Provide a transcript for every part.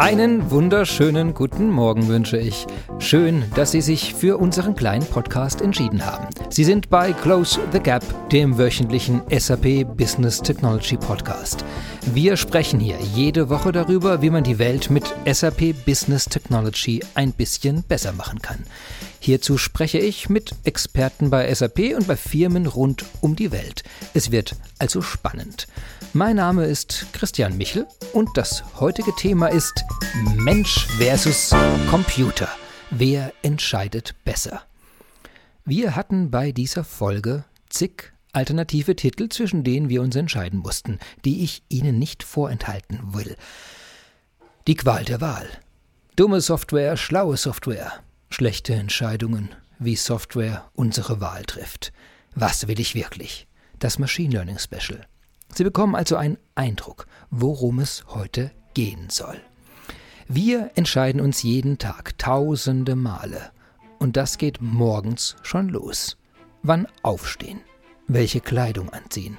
Einen wunderschönen guten Morgen wünsche ich. Schön, dass Sie sich für unseren kleinen Podcast entschieden haben. Sie sind bei Close the Gap, dem wöchentlichen SAP Business Technology Podcast. Wir sprechen hier jede Woche darüber, wie man die Welt mit SAP Business Technology ein bisschen besser machen kann. Hierzu spreche ich mit Experten bei SAP und bei Firmen rund um die Welt. Es wird also spannend. Mein Name ist Christian Michel und das heutige Thema ist Mensch versus Computer. Wer entscheidet besser? Wir hatten bei dieser Folge zig alternative Titel, zwischen denen wir uns entscheiden mussten, die ich Ihnen nicht vorenthalten will. Die Qual der Wahl. Dumme Software, schlaue Software. Schlechte Entscheidungen, wie Software unsere Wahl trifft. Was will ich wirklich? Das Machine Learning Special. Sie bekommen also einen Eindruck, worum es heute gehen soll. Wir entscheiden uns jeden Tag tausende Male. Und das geht morgens schon los. Wann aufstehen? Welche Kleidung anziehen?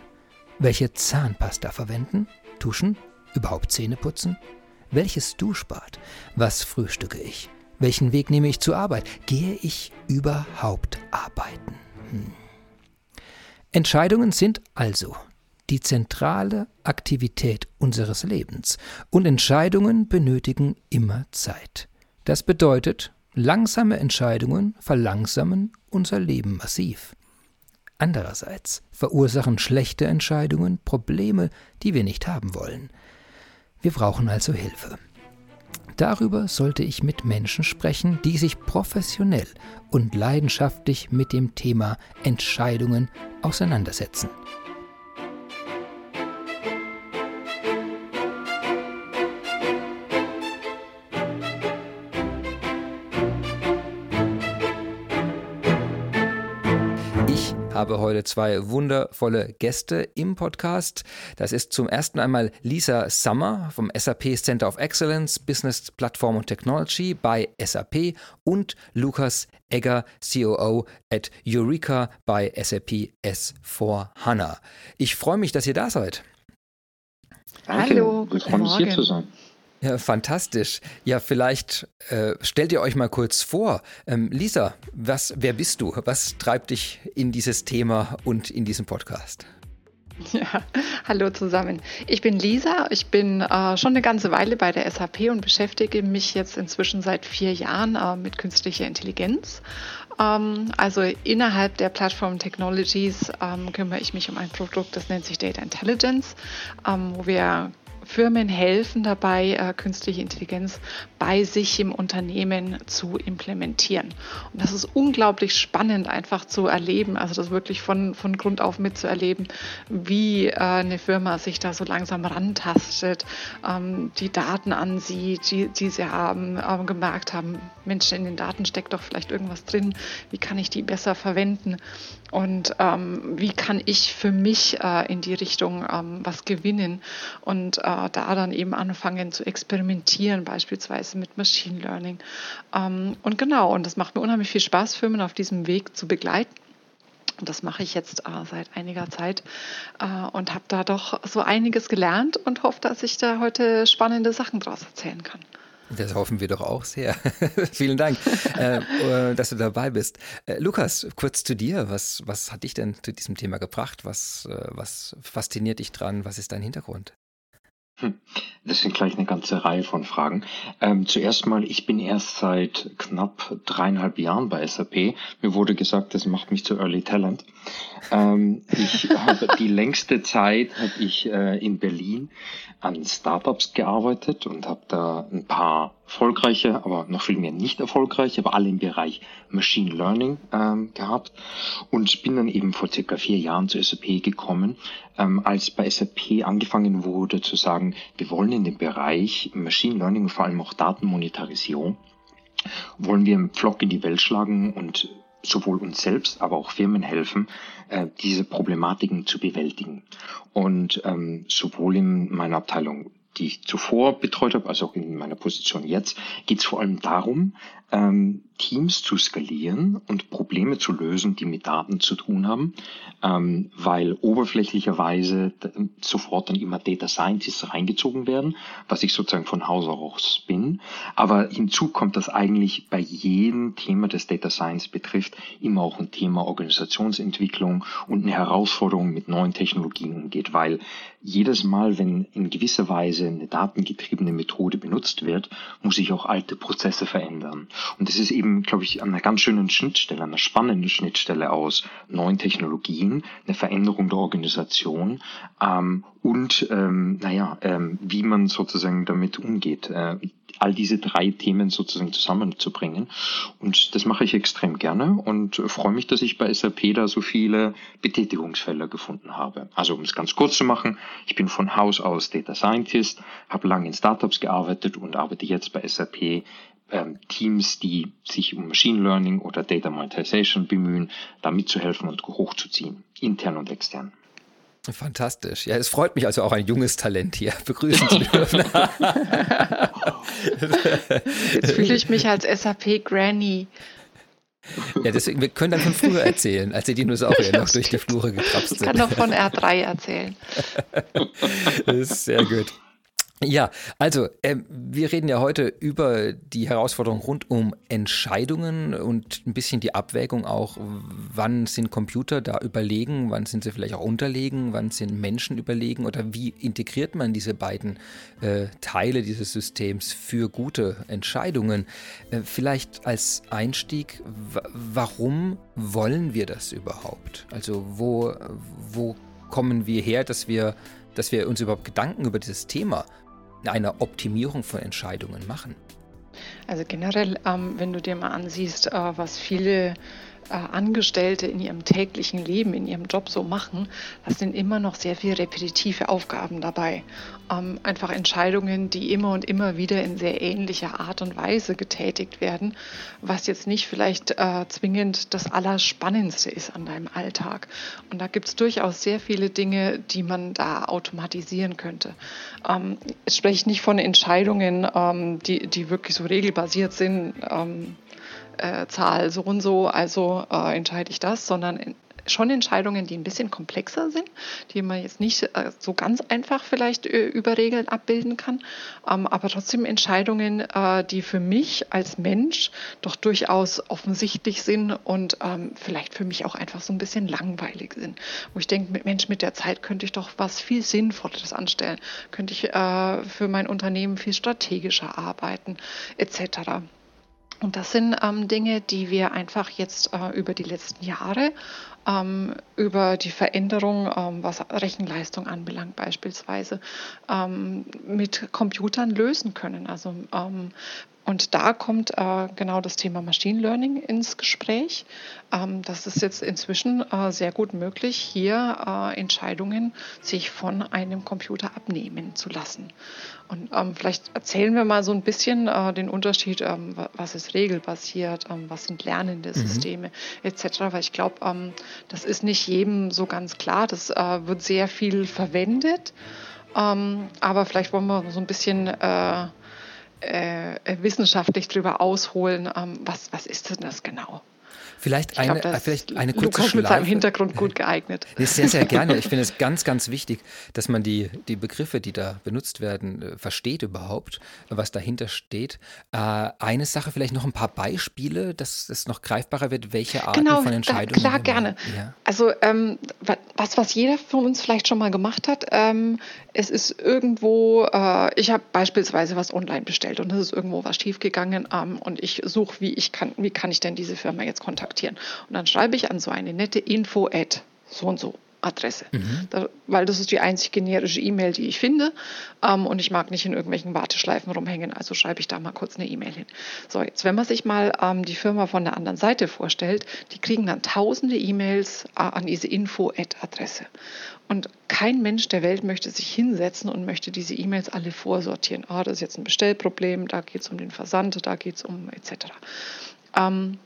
Welche Zahnpasta verwenden? Tuschen? Überhaupt Zähne putzen? Welches Duschbad? Was frühstücke ich? Welchen Weg nehme ich zur Arbeit? Gehe ich überhaupt arbeiten? Hm. Entscheidungen sind also die zentrale Aktivität unseres Lebens und Entscheidungen benötigen immer Zeit. Das bedeutet, langsame Entscheidungen verlangsamen unser Leben massiv. Andererseits verursachen schlechte Entscheidungen Probleme, die wir nicht haben wollen. Wir brauchen also Hilfe. Darüber sollte ich mit Menschen sprechen, die sich professionell und leidenschaftlich mit dem Thema Entscheidungen auseinandersetzen. Habe heute zwei wundervolle Gäste im Podcast. Das ist zum ersten einmal Lisa Summer vom SAP Center of Excellence, Business Platform und Technology bei SAP und Lukas Egger, COO at Eureka bei SAP S4 HANA. Ich freue mich, dass ihr da seid. Hallo, wir freuen uns hier zu sein. Ja, fantastisch. Ja, vielleicht äh, stellt ihr euch mal kurz vor. Ähm, Lisa, was, wer bist du? Was treibt dich in dieses Thema und in diesem Podcast? Ja, hallo zusammen. Ich bin Lisa. Ich bin äh, schon eine ganze Weile bei der SAP und beschäftige mich jetzt inzwischen seit vier Jahren äh, mit künstlicher Intelligenz. Ähm, also innerhalb der Plattform Technologies ähm, kümmere ich mich um ein Produkt, das nennt sich Data Intelligence, ähm, wo wir Firmen helfen dabei, äh, künstliche Intelligenz bei sich im Unternehmen zu implementieren. Und das ist unglaublich spannend einfach zu erleben, also das wirklich von, von Grund auf mitzuerleben, wie äh, eine Firma sich da so langsam rantastet, ähm, die Daten ansieht, die, die sie haben, äh, gemerkt haben, Mensch, in den Daten steckt doch vielleicht irgendwas drin, wie kann ich die besser verwenden und ähm, wie kann ich für mich äh, in die Richtung ähm, was gewinnen und äh, da dann eben anfangen zu experimentieren, beispielsweise mit Machine Learning. Ähm, und genau, und das macht mir unheimlich viel Spaß, Firmen auf diesem Weg zu begleiten. Und das mache ich jetzt äh, seit einiger Zeit äh, und habe da doch so einiges gelernt und hoffe, dass ich da heute spannende Sachen draus erzählen kann. Das hoffen wir doch auch sehr. Vielen Dank, äh, äh, dass du dabei bist. Äh, Lukas, kurz zu dir. Was, was hat dich denn zu diesem Thema gebracht? Was, äh, was fasziniert dich dran? Was ist dein Hintergrund? Hm. Das sind gleich eine ganze Reihe von Fragen. Ähm, zuerst mal, ich bin erst seit knapp dreieinhalb Jahren bei SAP. Mir wurde gesagt, das macht mich zu Early Talent. Ähm, ich habe die längste Zeit habe ich äh, in Berlin an Startups gearbeitet und habe da ein paar erfolgreiche, aber noch viel mehr nicht erfolgreiche, aber alle im Bereich Machine Learning ähm, gehabt und bin dann eben vor circa vier Jahren zu SAP gekommen, ähm, als bei SAP angefangen wurde zu sagen, wir wollen in dem Bereich Machine Learning vor allem auch Datenmonetarisierung wollen wir einen Pflock in die Welt schlagen und sowohl uns selbst, aber auch Firmen helfen, äh, diese Problematiken zu bewältigen. Und ähm, sowohl in meiner Abteilung die ich zuvor betreut habe, also auch in meiner Position jetzt, geht es vor allem darum, ähm, Teams zu skalieren und Probleme zu lösen, die mit Daten zu tun haben, ähm, weil oberflächlicherweise sofort dann immer Data Scientists reingezogen werden, was ich sozusagen von Haus aus bin. Aber hinzu kommt, dass eigentlich bei jedem Thema, das Data Science betrifft, immer auch ein Thema Organisationsentwicklung und eine Herausforderung mit neuen Technologien umgeht, weil jedes Mal, wenn in gewisser Weise eine datengetriebene Methode benutzt wird, muss sich auch alte Prozesse verändern. Und das ist eben, glaube ich, an einer ganz schönen Schnittstelle, einer spannenden Schnittstelle aus neuen Technologien, eine Veränderung der Organisation ähm, und, ähm, naja, ähm, wie man sozusagen damit umgeht. Äh, all diese drei Themen sozusagen zusammenzubringen. Und das mache ich extrem gerne und freue mich, dass ich bei SAP da so viele Betätigungsfelder gefunden habe. Also um es ganz kurz zu machen, ich bin von Haus aus Data Scientist, habe lange in Startups gearbeitet und arbeite jetzt bei SAP ähm, Teams, die sich um Machine Learning oder Data Monetization bemühen, da mitzuhelfen und hochzuziehen, intern und extern. Fantastisch. Ja, es freut mich also auch ein junges Talent hier begrüßen zu dürfen. Jetzt fühle ich mich als SAP Granny. Ja, deswegen, wir können dann von früher erzählen, als die Dinosaurier noch durch die Flure getrapst sind. Ich kann noch von R3 erzählen. Das ist sehr gut. Ja, also äh, wir reden ja heute über die Herausforderung rund um Entscheidungen und ein bisschen die Abwägung auch, wann sind Computer da überlegen, wann sind sie vielleicht auch unterlegen, wann sind Menschen überlegen oder wie integriert man diese beiden äh, Teile dieses Systems für gute Entscheidungen. Äh, vielleicht als Einstieg, warum wollen wir das überhaupt? Also wo, wo kommen wir her, dass wir dass wir uns überhaupt Gedanken über dieses Thema einer Optimierung von Entscheidungen machen? Also generell, ähm, wenn du dir mal ansiehst, äh, was viele Angestellte in ihrem täglichen Leben, in ihrem Job so machen, das sind immer noch sehr viele repetitive Aufgaben dabei. Ähm, einfach Entscheidungen, die immer und immer wieder in sehr ähnlicher Art und Weise getätigt werden, was jetzt nicht vielleicht äh, zwingend das Allerspannendste ist an deinem Alltag. Und da gibt es durchaus sehr viele Dinge, die man da automatisieren könnte. Ähm, ich spreche nicht von Entscheidungen, ähm, die, die wirklich so regelbasiert sind. Äh, Zahl so und so, also äh, entscheide ich das, sondern in, schon Entscheidungen, die ein bisschen komplexer sind, die man jetzt nicht äh, so ganz einfach vielleicht äh, über Regeln abbilden kann, ähm, aber trotzdem Entscheidungen, äh, die für mich als Mensch doch durchaus offensichtlich sind und ähm, vielleicht für mich auch einfach so ein bisschen langweilig sind. Wo ich denke, Mensch, mit der Zeit könnte ich doch was viel Sinnvolles anstellen, könnte ich äh, für mein Unternehmen viel strategischer arbeiten, etc. Und das sind ähm, Dinge, die wir einfach jetzt äh, über die letzten Jahre, ähm, über die Veränderung, ähm, was Rechenleistung anbelangt beispielsweise, ähm, mit Computern lösen können. Also ähm, und da kommt äh, genau das Thema Machine Learning ins Gespräch. Ähm, das ist jetzt inzwischen äh, sehr gut möglich, hier äh, Entscheidungen sich von einem Computer abnehmen zu lassen. Und ähm, vielleicht erzählen wir mal so ein bisschen äh, den Unterschied, ähm, was ist regelbasiert, ähm, was sind lernende mhm. Systeme mhm. etc. Weil ich glaube, ähm, das ist nicht jedem so ganz klar. Das äh, wird sehr viel verwendet. Ähm, aber vielleicht wollen wir so ein bisschen äh, äh, wissenschaftlich darüber ausholen, ähm, was, was ist denn das genau? Vielleicht eine, glaub, vielleicht eine kurze Lukas mit seinem Hintergrund gut geeignet. Sehr, sehr gerne. Ich finde es ganz, ganz wichtig, dass man die, die Begriffe, die da benutzt werden, äh, versteht überhaupt, was dahinter steht. Äh, eine Sache, vielleicht noch ein paar Beispiele, dass es noch greifbarer wird, welche Arten genau, von Entscheidungen. Klar, gerne. Ja. Also ähm, was, was jeder von uns vielleicht schon mal gemacht hat, ähm, es ist irgendwo, äh, ich habe beispielsweise was online bestellt und es ist irgendwo was schiefgegangen ähm, und ich suche, wie ich kann, wie kann ich denn diese Firma jetzt kontaktieren kontaktieren. Und dann schreibe ich an so eine nette Info-Ad, so und so. Adresse, mhm. da, weil das ist die einzig generische E-Mail, die ich finde ähm, und ich mag nicht in irgendwelchen Warteschleifen rumhängen, also schreibe ich da mal kurz eine E-Mail hin. So, jetzt wenn man sich mal ähm, die Firma von der anderen Seite vorstellt, die kriegen dann tausende E-Mails äh, an diese Info-Ad-Adresse und kein Mensch der Welt möchte sich hinsetzen und möchte diese E-Mails alle vorsortieren. Ah, das ist jetzt ein Bestellproblem, da geht es um den Versand, da geht es um etc. Ähm,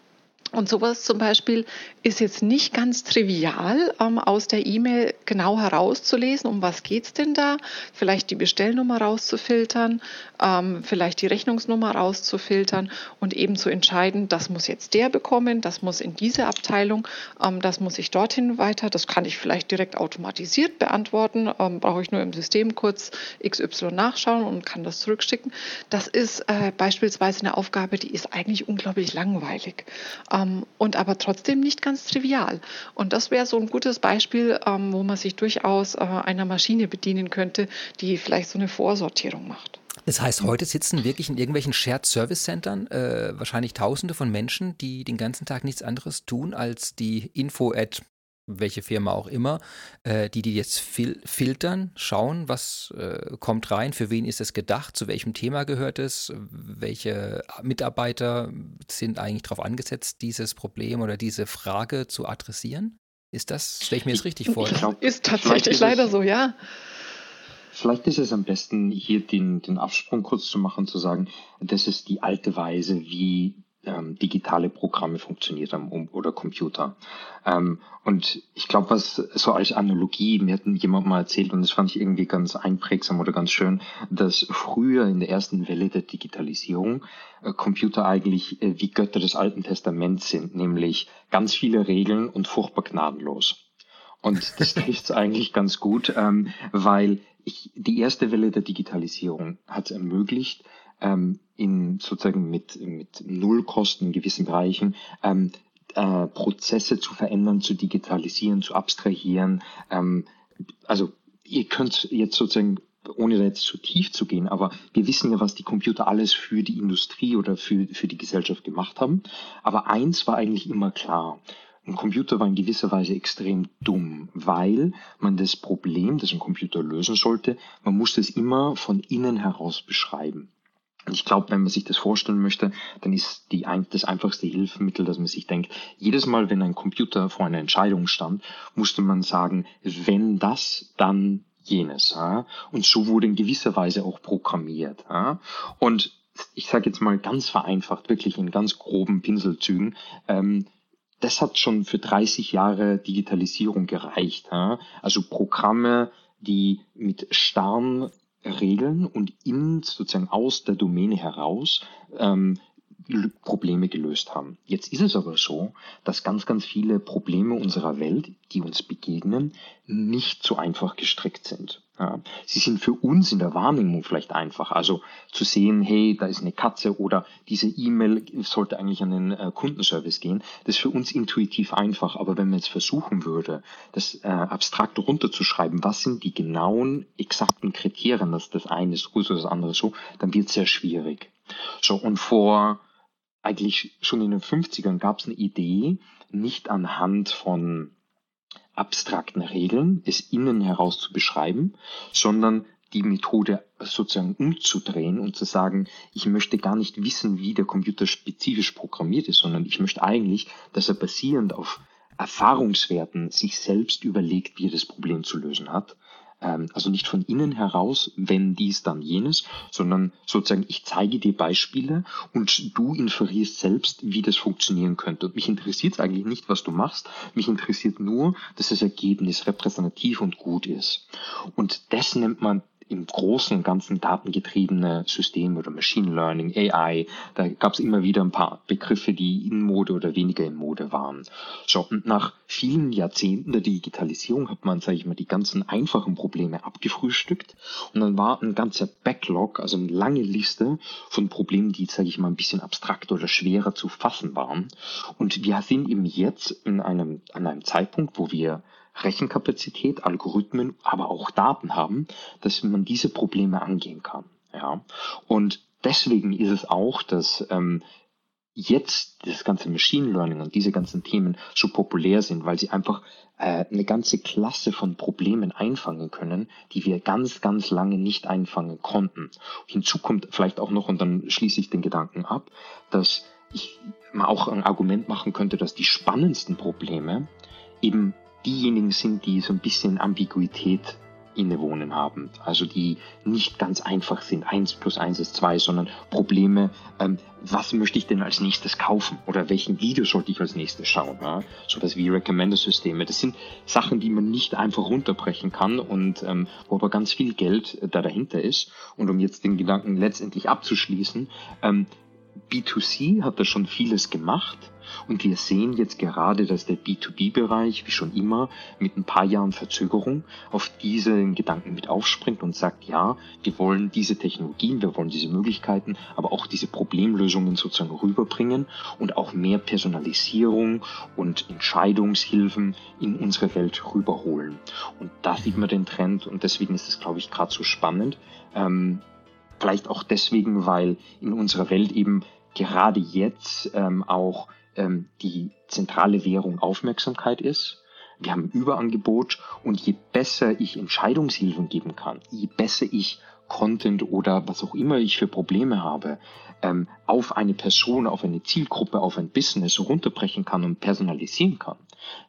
Und sowas zum Beispiel ist jetzt nicht ganz trivial ähm, aus der E-Mail genau herauszulesen, um was geht's denn da? Vielleicht die Bestellnummer rauszufiltern, ähm, vielleicht die Rechnungsnummer rauszufiltern und eben zu entscheiden, das muss jetzt der bekommen, das muss in diese Abteilung, ähm, das muss ich dorthin weiter, das kann ich vielleicht direkt automatisiert beantworten, ähm, brauche ich nur im System kurz XY nachschauen und kann das zurückschicken. Das ist äh, beispielsweise eine Aufgabe, die ist eigentlich unglaublich langweilig ähm, und aber trotzdem nicht ganz trivial. Und das wäre so ein gutes Beispiel, ähm, wo man sich durchaus äh, einer Maschine bedienen könnte, die vielleicht so eine Vorsortierung macht. Das heißt, heute sitzen wirklich in irgendwelchen Shared Service Centern äh, wahrscheinlich Tausende von Menschen, die den ganzen Tag nichts anderes tun, als die Info at welche Firma auch immer, äh, die die jetzt fil filtern, schauen, was äh, kommt rein, für wen ist es gedacht, zu welchem Thema gehört es, welche Mitarbeiter sind eigentlich darauf angesetzt, dieses Problem oder diese Frage zu adressieren? Ist das, stelle ich mir das richtig vor? Glaub, ist tatsächlich ist leider so, ja. Vielleicht ist es am besten, hier den, den Absprung kurz zu machen, zu sagen, das ist die alte Weise, wie ähm, digitale Programme funktioniert haben oder Computer. Ähm, und ich glaube, was so als Analogie, mir hat jemand mal erzählt und das fand ich irgendwie ganz einprägsam oder ganz schön, dass früher in der ersten Welle der Digitalisierung äh, Computer eigentlich äh, wie Götter des Alten Testaments sind, nämlich ganz viele Regeln und furchtbar gnadenlos. Und das trifft eigentlich ganz gut, ähm, weil ich, die erste Welle der Digitalisierung hat es ermöglicht, ähm, in sozusagen mit, mit Nullkosten in gewissen Bereichen ähm, äh, Prozesse zu verändern, zu digitalisieren, zu abstrahieren. Ähm, also ihr könnt jetzt sozusagen ohne da jetzt zu tief zu gehen, aber wir wissen ja, was die Computer alles für die Industrie oder für, für die Gesellschaft gemacht haben. Aber eins war eigentlich immer klar. Ein Computer war in gewisser Weise extrem dumm, weil man das Problem, das ein Computer lösen sollte, man musste es immer von innen heraus beschreiben. Ich glaube, wenn man sich das vorstellen möchte, dann ist die, das einfachste Hilfsmittel, dass man sich denkt, jedes Mal, wenn ein Computer vor einer Entscheidung stand, musste man sagen, wenn das, dann jenes. Und so wurde in gewisser Weise auch programmiert. Und ich sage jetzt mal ganz vereinfacht, wirklich in ganz groben Pinselzügen, ähm, das hat schon für 30 Jahre Digitalisierung gereicht. Also Programme, die mit starren Regeln und in sozusagen aus der Domäne heraus ähm, Probleme gelöst haben. Jetzt ist es aber so, dass ganz, ganz viele Probleme unserer Welt, die uns begegnen, nicht so einfach gestrickt sind. Ja, sie sind für uns in der Wahrnehmung vielleicht einfach. Also zu sehen, hey, da ist eine Katze oder diese E-Mail sollte eigentlich an den äh, Kundenservice gehen. Das ist für uns intuitiv einfach. Aber wenn man jetzt versuchen würde, das äh, abstrakt runterzuschreiben, was sind die genauen, exakten Kriterien, dass das eine ist so, das andere so, dann wird es sehr schwierig. So, und vor eigentlich schon in den 50ern gab es eine Idee, nicht anhand von abstrakten Regeln es innen heraus zu beschreiben, sondern die Methode sozusagen umzudrehen und zu sagen, ich möchte gar nicht wissen, wie der Computer spezifisch programmiert ist, sondern ich möchte eigentlich, dass er basierend auf Erfahrungswerten sich selbst überlegt, wie er das Problem zu lösen hat also nicht von innen heraus, wenn dies, dann jenes, sondern sozusagen, ich zeige dir Beispiele und du inferierst selbst, wie das funktionieren könnte. Und mich interessiert eigentlich nicht, was du machst, mich interessiert nur, dass das Ergebnis repräsentativ und gut ist. Und das nennt man im Großen und Ganzen datengetriebene Systeme oder Machine Learning, AI, da gab es immer wieder ein paar Begriffe, die in Mode oder weniger in Mode waren. So, und nach vielen Jahrzehnten der Digitalisierung hat man, sage ich mal, die ganzen einfachen Probleme abgefrühstückt und dann war ein ganzer Backlog, also eine lange Liste von Problemen, die, sage ich mal, ein bisschen abstrakter oder schwerer zu fassen waren. Und wir sind eben jetzt in einem, an einem Zeitpunkt, wo wir Rechenkapazität, Algorithmen, aber auch Daten haben, dass man diese Probleme angehen kann. Ja? Und deswegen ist es auch, dass ähm, jetzt das ganze Machine Learning und diese ganzen Themen so populär sind, weil sie einfach äh, eine ganze Klasse von Problemen einfangen können, die wir ganz, ganz lange nicht einfangen konnten. Hinzu kommt vielleicht auch noch, und dann schließe ich den Gedanken ab, dass ich mal auch ein Argument machen könnte, dass die spannendsten Probleme eben diejenigen sind, die so ein bisschen Ambiguität innewohnen haben. Also die nicht ganz einfach sind, eins plus eins ist zwei, sondern Probleme, ähm, was möchte ich denn als nächstes kaufen oder welchen Video sollte ich als nächstes schauen. Ja? Sowas wie Recommender-Systeme. Das sind Sachen, die man nicht einfach runterbrechen kann und ähm, wo aber ganz viel Geld da dahinter ist. Und um jetzt den Gedanken letztendlich abzuschließen, ähm, B2C hat da schon vieles gemacht und wir sehen jetzt gerade, dass der B2B-Bereich, wie schon immer, mit ein paar Jahren Verzögerung auf diesen Gedanken mit aufspringt und sagt, ja, wir wollen diese Technologien, wir wollen diese Möglichkeiten, aber auch diese Problemlösungen sozusagen rüberbringen und auch mehr Personalisierung und Entscheidungshilfen in unsere Welt rüberholen. Und da sieht man den Trend und deswegen ist es, glaube ich, gerade so spannend. Ähm, Vielleicht auch deswegen, weil in unserer Welt eben gerade jetzt ähm, auch ähm, die zentrale Währung Aufmerksamkeit ist. Wir haben Überangebot und je besser ich Entscheidungshilfen geben kann, je besser ich Content oder was auch immer ich für Probleme habe, ähm, auf eine Person, auf eine Zielgruppe, auf ein Business runterbrechen kann und personalisieren kann,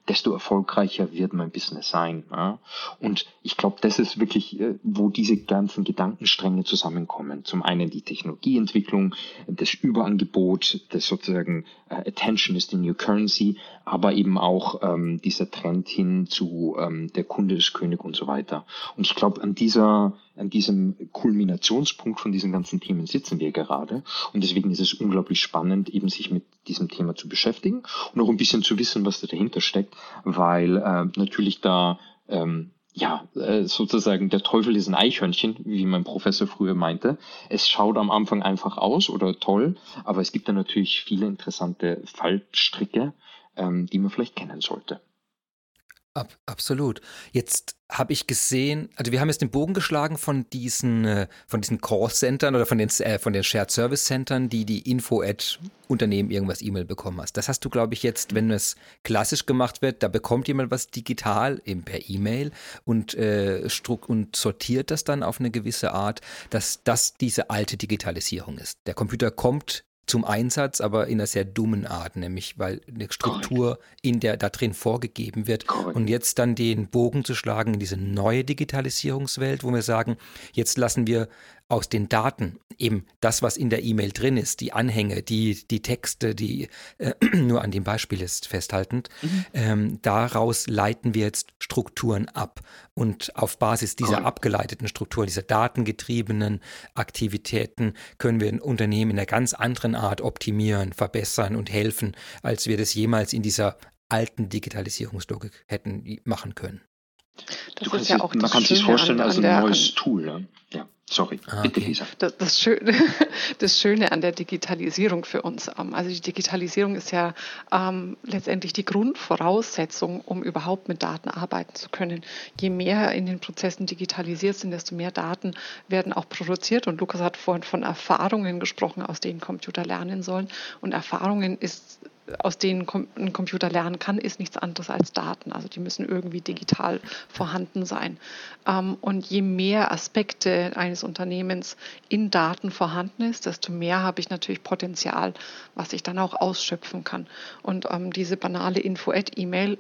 desto erfolgreicher wird mein Business sein. Ja? Und ich glaube, das ist wirklich, äh, wo diese ganzen Gedankenstränge zusammenkommen. Zum einen die Technologieentwicklung, das Überangebot, das sozusagen äh, Attention ist the new currency, aber eben auch ähm, dieser Trend hin zu ähm, der Kunde ist König und so weiter. Und ich glaube, an dieser an diesem Kulminationspunkt von diesen ganzen Themen sitzen wir gerade. Und deswegen ist es unglaublich spannend, eben sich mit diesem Thema zu beschäftigen und auch ein bisschen zu wissen, was da dahinter steckt, weil äh, natürlich da ähm, ja, äh, sozusagen der Teufel ist ein Eichhörnchen, wie mein Professor früher meinte. Es schaut am Anfang einfach aus oder toll, aber es gibt da natürlich viele interessante Fallstricke, ähm, die man vielleicht kennen sollte. Ab, absolut. Jetzt habe ich gesehen, also wir haben jetzt den Bogen geschlagen von diesen, äh, von diesen Call-Centern oder von den, äh, von den Shared Service Centern, die die Info-Ad Unternehmen irgendwas E-Mail bekommen hast. Das hast du, glaube ich, jetzt, wenn es klassisch gemacht wird, da bekommt jemand was digital, eben per E-Mail und, äh, und sortiert das dann auf eine gewisse Art, dass das diese alte Digitalisierung ist. Der Computer kommt zum Einsatz, aber in einer sehr dummen Art, nämlich weil eine Struktur in der da drin vorgegeben wird. Und jetzt dann den Bogen zu schlagen in diese neue Digitalisierungswelt, wo wir sagen, jetzt lassen wir aus den Daten, eben das, was in der E-Mail drin ist, die Anhänge, die, die Texte, die äh, nur an dem Beispiel ist festhaltend, mhm. ähm, daraus leiten wir jetzt Strukturen ab. Und auf Basis dieser cool. abgeleiteten Struktur, dieser datengetriebenen Aktivitäten können wir ein Unternehmen in einer ganz anderen Art optimieren, verbessern und helfen, als wir das jemals in dieser alten Digitalisierungslogik hätten machen können. Das du ist ja auch man kann sich vorstellen als ein neues Tool. Ne? Ja. Sorry, ah, bitte okay. Lisa. Das, das, Schöne, das Schöne an der Digitalisierung für uns, ähm, also die Digitalisierung ist ja ähm, letztendlich die Grundvoraussetzung, um überhaupt mit Daten arbeiten zu können. Je mehr in den Prozessen digitalisiert sind, desto mehr Daten werden auch produziert. Und Lukas hat vorhin von Erfahrungen gesprochen, aus denen Computer lernen sollen. Und Erfahrungen ist aus denen ein Computer lernen kann, ist nichts anderes als Daten. Also die müssen irgendwie digital vorhanden sein. Ähm, und je mehr Aspekte eines Unternehmens in Daten vorhanden ist, desto mehr habe ich natürlich Potenzial, was ich dann auch ausschöpfen kann. Und ähm, diese banale Info-Ad-E-Mail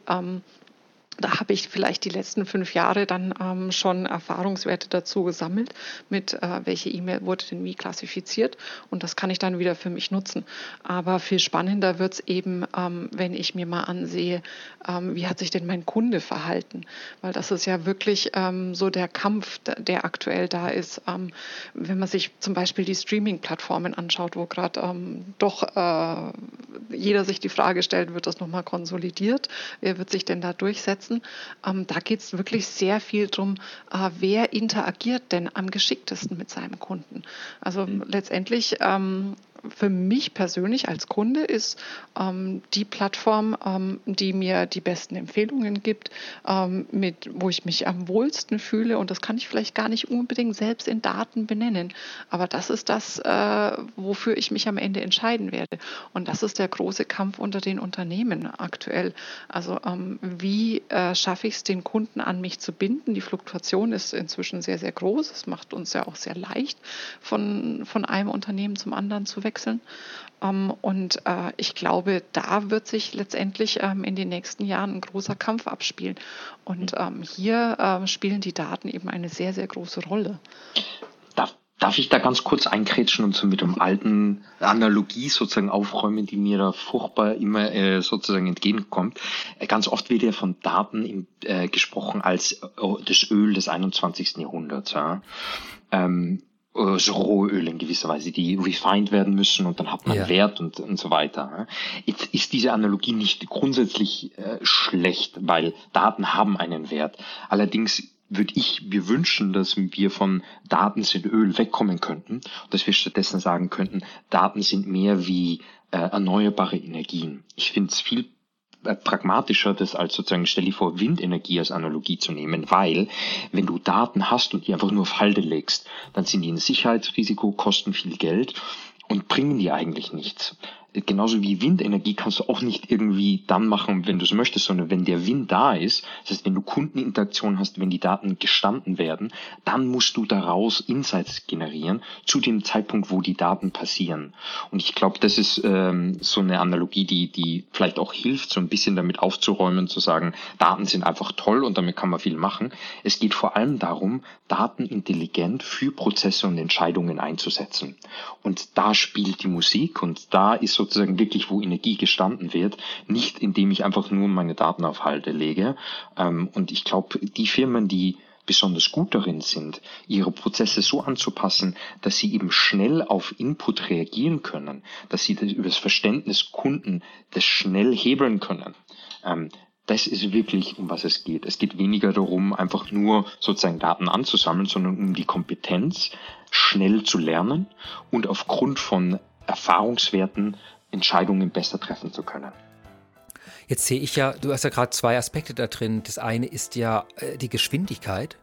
da habe ich vielleicht die letzten fünf Jahre dann ähm, schon Erfahrungswerte dazu gesammelt, mit äh, welche E-Mail wurde denn wie klassifiziert und das kann ich dann wieder für mich nutzen. Aber viel spannender wird es eben, ähm, wenn ich mir mal ansehe, ähm, wie hat sich denn mein Kunde verhalten, weil das ist ja wirklich ähm, so der Kampf, der aktuell da ist. Ähm, wenn man sich zum Beispiel die Streaming-Plattformen anschaut, wo gerade ähm, doch äh, jeder sich die Frage stellt, wird das nochmal konsolidiert? Wer wird sich denn da durchsetzen? Setzen. Ähm, da geht es wirklich sehr viel darum, äh, wer interagiert denn am geschicktesten mit seinem Kunden. Also mhm. letztendlich ähm, für mich persönlich als Kunde ist ähm, die Plattform, ähm, die mir die besten Empfehlungen gibt, ähm, mit, wo ich mich am wohlsten fühle. Und das kann ich vielleicht gar nicht unbedingt selbst in Daten benennen. Aber das ist das, äh, wofür ich mich am Ende entscheiden werde. Und das ist der große Kampf unter den Unternehmen aktuell. Also ähm, wie äh, schaffe ich es, den Kunden an mich zu binden? Die Fluktuation ist inzwischen sehr, sehr groß. Es macht uns ja auch sehr leicht, von, von einem Unternehmen zum anderen zu wechseln wechseln. Ähm, und äh, ich glaube, da wird sich letztendlich ähm, in den nächsten Jahren ein großer Kampf abspielen. Und mhm. ähm, hier spielen die Daten eben eine sehr, sehr große Rolle. Darf, darf ich da ganz kurz einkrätschen und so mit dem alten Analogie sozusagen aufräumen, die mir da furchtbar immer äh, sozusagen entgegenkommt? Äh, ganz oft wird ja von Daten im, äh, gesprochen als äh, das Öl des 21. Jahrhunderts. Ja? Ähm, äh, so Rohöl in gewisser Weise, die refined werden müssen und dann hat man ja. Wert und, und so weiter. Jetzt ist diese Analogie nicht grundsätzlich äh, schlecht, weil Daten haben einen Wert. Allerdings würde ich mir wünschen, dass wir von Daten sind Öl wegkommen könnten, dass wir stattdessen sagen könnten, Daten sind mehr wie äh, erneuerbare Energien. Ich finde es viel äh, pragmatischer, das als sozusagen, stell dir vor, Windenergie als Analogie zu nehmen, weil wenn du Daten hast und die einfach nur auf Halde legst, dann sind die ein Sicherheitsrisiko, kosten viel Geld und bringen dir eigentlich nichts genauso wie Windenergie kannst du auch nicht irgendwie dann machen, wenn du es möchtest, sondern wenn der Wind da ist, das heißt, wenn du Kundeninteraktion hast, wenn die Daten gestanden werden, dann musst du daraus Insights generieren zu dem Zeitpunkt, wo die Daten passieren. Und ich glaube, das ist ähm, so eine Analogie, die, die vielleicht auch hilft, so ein bisschen damit aufzuräumen, zu sagen, Daten sind einfach toll und damit kann man viel machen. Es geht vor allem darum, Daten intelligent für Prozesse und Entscheidungen einzusetzen. Und da spielt die Musik und da ist so sozusagen wirklich, wo Energie gestanden wird, nicht indem ich einfach nur meine Daten auf Halde lege. Ähm, und ich glaube, die Firmen, die besonders gut darin sind, ihre Prozesse so anzupassen, dass sie eben schnell auf Input reagieren können, dass sie das über das Verständnis Kunden das schnell hebeln können. Ähm, das ist wirklich, um was es geht. Es geht weniger darum, einfach nur sozusagen Daten anzusammeln, sondern um die Kompetenz, schnell zu lernen und aufgrund von Erfahrungswerten Entscheidungen besser treffen zu können. Jetzt sehe ich ja, du hast ja gerade zwei Aspekte da drin. Das eine ist ja äh, die Geschwindigkeit.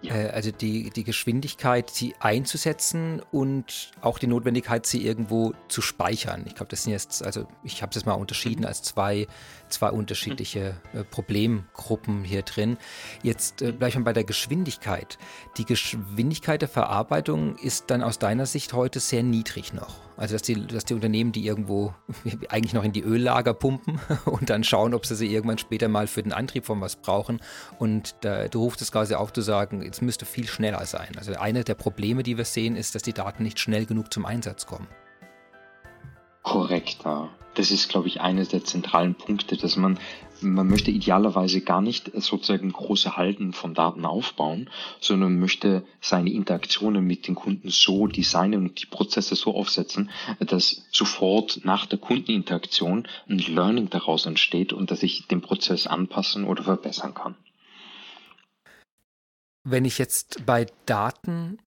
Ja. Äh, also die, die Geschwindigkeit, sie einzusetzen und auch die Notwendigkeit, sie irgendwo zu speichern. Ich glaube, das sind jetzt, also ich habe das mal unterschieden mhm. als zwei, zwei unterschiedliche äh, Problemgruppen hier drin. Jetzt äh, bleibe ich mal bei der Geschwindigkeit. Die Geschwindigkeit der Verarbeitung ist dann aus deiner Sicht heute sehr niedrig noch. Also dass die, dass die Unternehmen, die irgendwo eigentlich noch in die Öllager pumpen und dann schauen, ob sie sie irgendwann später mal für den Antrieb von was brauchen. Und da, du rufst es quasi auf zu sagen, es müsste viel schneller sein. Also eine der Probleme, die wir sehen, ist, dass die Daten nicht schnell genug zum Einsatz kommen. Korrekt, ja das ist, glaube ich, eines der zentralen Punkte, dass man, man möchte idealerweise gar nicht sozusagen große Halten von Daten aufbauen, sondern möchte seine Interaktionen mit den Kunden so designen und die Prozesse so aufsetzen, dass sofort nach der Kundeninteraktion ein Learning daraus entsteht und dass ich den Prozess anpassen oder verbessern kann. Wenn ich jetzt bei Daten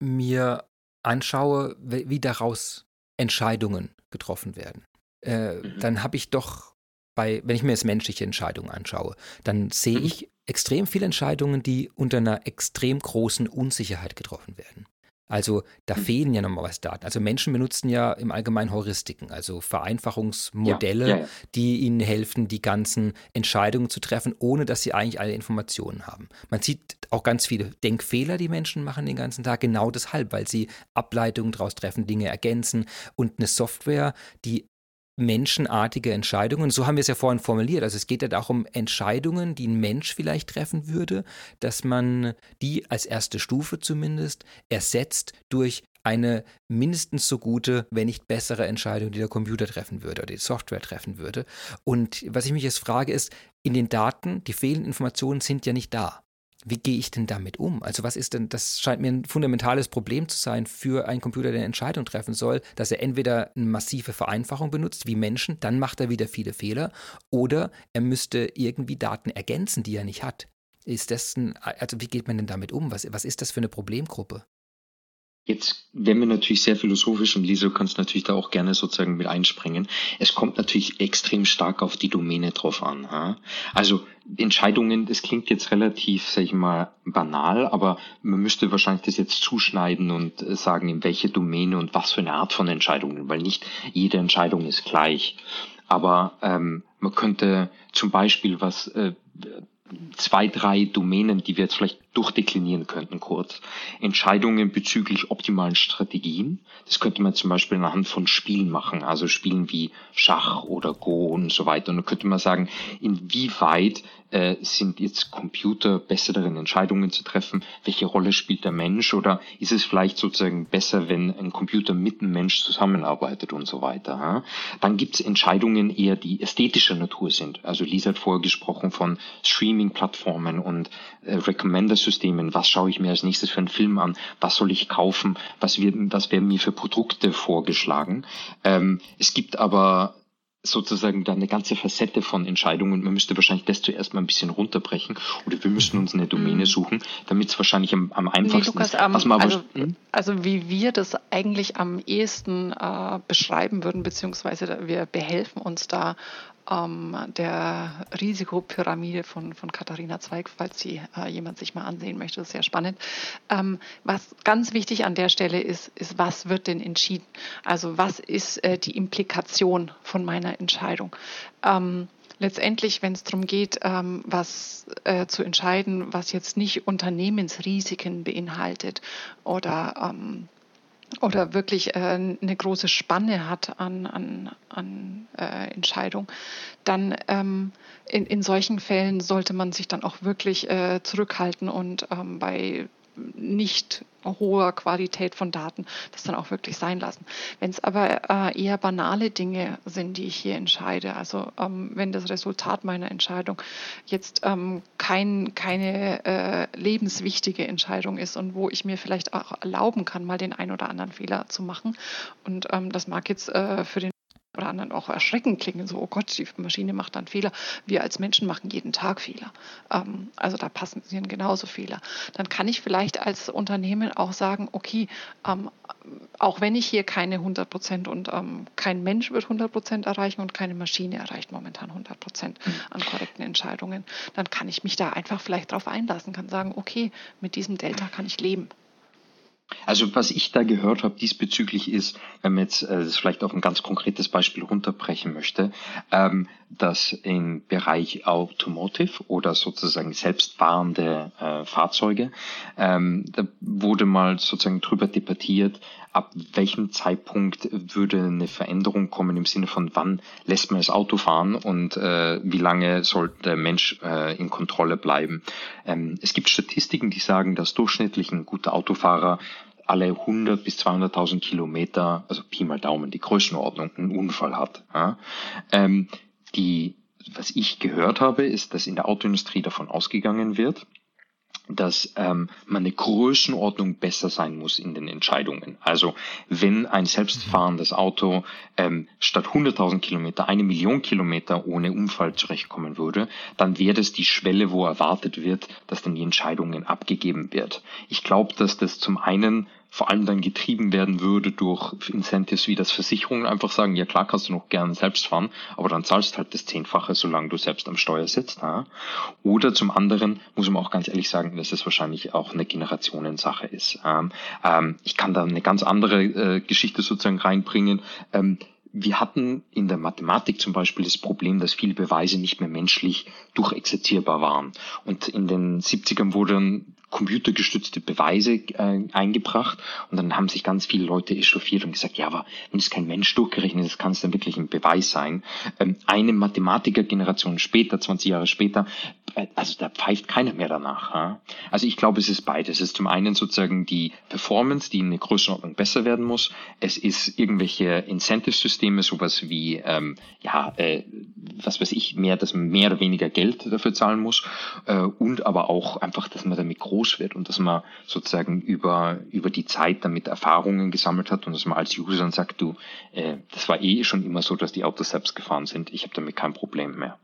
mir anschaue, wie daraus Entscheidungen getroffen werden äh, mhm. dann habe ich doch bei, wenn ich mir jetzt menschliche Entscheidungen anschaue, dann sehe mhm. ich extrem viele Entscheidungen, die unter einer extrem großen Unsicherheit getroffen werden. Also da mhm. fehlen ja normalerweise Daten. Also Menschen benutzen ja im Allgemeinen Heuristiken, also Vereinfachungsmodelle, ja, ja, ja. die ihnen helfen, die ganzen Entscheidungen zu treffen, ohne dass sie eigentlich alle Informationen haben. Man sieht auch ganz viele Denkfehler, die Menschen machen den ganzen Tag, genau deshalb, weil sie Ableitungen daraus treffen, Dinge ergänzen und eine Software, die menschenartige Entscheidungen. So haben wir es ja vorhin formuliert. Also es geht ja auch um Entscheidungen, die ein Mensch vielleicht treffen würde, dass man die als erste Stufe zumindest ersetzt durch eine mindestens so gute, wenn nicht bessere Entscheidung, die der Computer treffen würde oder die Software treffen würde. Und was ich mich jetzt frage ist, in den Daten, die fehlenden Informationen sind ja nicht da wie gehe ich denn damit um? Also was ist denn, das scheint mir ein fundamentales Problem zu sein für einen Computer, der eine Entscheidung treffen soll, dass er entweder eine massive Vereinfachung benutzt, wie Menschen, dann macht er wieder viele Fehler, oder er müsste irgendwie Daten ergänzen, die er nicht hat. Ist das ein, also wie geht man denn damit um? Was, was ist das für eine Problemgruppe? Jetzt werden wir natürlich sehr philosophisch und Lisa, du kannst natürlich da auch gerne sozusagen mit einspringen. Es kommt natürlich extrem stark auf die Domäne drauf an. Ja? Also Entscheidungen, das klingt jetzt relativ, sag ich mal, banal, aber man müsste wahrscheinlich das jetzt zuschneiden und sagen, in welche Domäne und was für eine Art von Entscheidungen, weil nicht jede Entscheidung ist gleich. Aber ähm, man könnte zum Beispiel was äh, zwei, drei Domänen, die wir jetzt vielleicht durchdeklinieren könnten kurz. Entscheidungen bezüglich optimalen Strategien. Das könnte man zum Beispiel anhand von Spielen machen, also Spielen wie Schach oder Go und so weiter. Und dann könnte man sagen, inwieweit äh, sind jetzt Computer besser darin, Entscheidungen zu treffen? Welche Rolle spielt der Mensch? Oder ist es vielleicht sozusagen besser, wenn ein Computer mit einem Mensch zusammenarbeitet und so weiter? Ja? Dann gibt es Entscheidungen eher, die ästhetischer Natur sind. Also Lisa hat vorher gesprochen von Streaming-Plattformen und äh, Recommender-Systemen. Was schaue ich mir als nächstes für einen Film an? Was soll ich kaufen? Was, wird, was werden mir für Produkte vorgeschlagen? Ähm, es gibt aber sozusagen da eine ganze Facette von Entscheidungen. Man müsste wahrscheinlich das zuerst mal ein bisschen runterbrechen oder wir müssten uns eine Domäne mhm. suchen, damit es wahrscheinlich am, am einfachsten nee, Lukas, ist. Um, ähm, also, hm? also, wie wir das eigentlich am ehesten äh, beschreiben würden, beziehungsweise wir behelfen uns da ähm, der Risikopyramide von, von Katharina Zweig, falls sie äh, jemand sich mal ansehen möchte. Das ist sehr spannend. Ähm, was ganz wichtig an der Stelle ist, ist, was wird denn entschieden? Also was ist äh, die Implikation von meiner Entscheidung? Ähm, letztendlich, wenn es darum geht, ähm, was äh, zu entscheiden, was jetzt nicht Unternehmensrisiken beinhaltet oder ähm, oder wirklich äh, eine große Spanne hat an, an, an äh, Entscheidung, dann ähm, in, in solchen Fällen sollte man sich dann auch wirklich äh, zurückhalten und ähm, bei nicht hoher Qualität von Daten das dann auch wirklich sein lassen. Wenn es aber äh, eher banale Dinge sind, die ich hier entscheide, also ähm, wenn das Resultat meiner Entscheidung jetzt ähm, kein, keine äh, lebenswichtige Entscheidung ist und wo ich mir vielleicht auch erlauben kann, mal den ein oder anderen Fehler zu machen und ähm, das mag jetzt äh, für den oder anderen auch erschreckend klingen, so, oh Gott, die Maschine macht dann Fehler. Wir als Menschen machen jeden Tag Fehler. Ähm, also da passieren genauso Fehler. Dann kann ich vielleicht als Unternehmen auch sagen, okay, ähm, auch wenn ich hier keine 100 Prozent und ähm, kein Mensch wird 100 Prozent erreichen und keine Maschine erreicht momentan 100 Prozent mhm. an korrekten Entscheidungen, dann kann ich mich da einfach vielleicht drauf einlassen, kann sagen, okay, mit diesem Delta kann ich leben. Also was ich da gehört habe diesbezüglich ist, wenn man jetzt äh, das vielleicht auf ein ganz konkretes Beispiel runterbrechen möchte, ähm, dass im Bereich Automotive oder sozusagen selbstfahrende äh, Fahrzeuge, ähm, da wurde mal sozusagen drüber debattiert, ab welchem Zeitpunkt würde eine Veränderung kommen im Sinne von wann lässt man das Auto fahren und äh, wie lange soll der Mensch äh, in Kontrolle bleiben. Ähm, es gibt Statistiken, die sagen, dass durchschnittlich ein guter Autofahrer alle 100 bis 200.000 Kilometer, also Pi mal Daumen, die Größenordnung, einen Unfall hat. Ja? Ähm, die, was ich gehört habe, ist, dass in der Autoindustrie davon ausgegangen wird, dass ähm, man eine Größenordnung besser sein muss in den Entscheidungen. Also wenn ein selbstfahrendes Auto ähm, statt 100.000 Kilometer eine Million Kilometer ohne Unfall zurechtkommen würde, dann wäre das die Schwelle, wo erwartet wird, dass dann die Entscheidungen abgegeben wird. Ich glaube, dass das zum einen vor allem dann getrieben werden würde durch Incentives wie das Versicherungen einfach sagen, ja klar kannst du noch gerne selbst fahren, aber dann zahlst halt das Zehnfache, solange du selbst am Steuer sitzt. Ja? Oder zum anderen muss man auch ganz ehrlich sagen, dass es wahrscheinlich auch eine Generationensache ist. Ähm, ähm, ich kann da eine ganz andere äh, Geschichte sozusagen reinbringen. Ähm, wir hatten in der Mathematik zum Beispiel das Problem, dass viele Beweise nicht mehr menschlich durchexerzierbar waren. Und in den 70ern wurden computergestützte Beweise äh, eingebracht und dann haben sich ganz viele Leute echauffiert und gesagt, ja, aber wenn es kein Mensch durchgerechnet ist, kann es dann wirklich ein Beweis sein. Ähm, eine Mathematikergeneration später, 20 Jahre später, also da pfeift keiner mehr danach. Ja? Also ich glaube, es ist beides. Es ist zum einen sozusagen die Performance, die in der Größenordnung besser werden muss. Es ist irgendwelche Incentive-Systeme, sowas wie, ähm, ja, äh, was weiß ich, mehr, dass man mehr oder weniger Geld dafür zahlen muss äh, und aber auch einfach, dass man damit groß groß wird und dass man sozusagen über, über die Zeit damit Erfahrungen gesammelt hat und dass man als User dann sagt, du, äh, das war eh schon immer so, dass die Autos selbst gefahren sind, ich habe damit kein Problem mehr.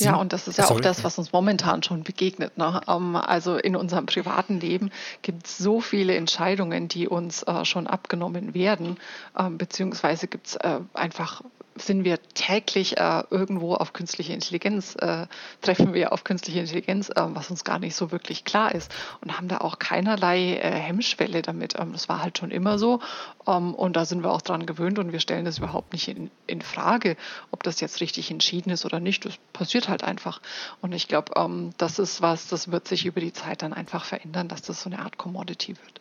Ja, und das ist ja Sorry. auch das, was uns momentan schon begegnet. Ne? Ähm, also in unserem privaten Leben gibt es so viele Entscheidungen, die uns äh, schon abgenommen werden, ähm, beziehungsweise gibt es äh, einfach sind wir täglich äh, irgendwo auf künstliche Intelligenz, äh, treffen wir auf künstliche Intelligenz, äh, was uns gar nicht so wirklich klar ist und haben da auch keinerlei äh, Hemmschwelle damit. Ähm, das war halt schon immer so ähm, und da sind wir auch dran gewöhnt und wir stellen das überhaupt nicht in, in Frage, ob das jetzt richtig entschieden ist oder nicht. Das passiert halt einfach. Und ich glaube, ähm, das ist was, das wird sich über die Zeit dann einfach verändern, dass das so eine Art Commodity wird.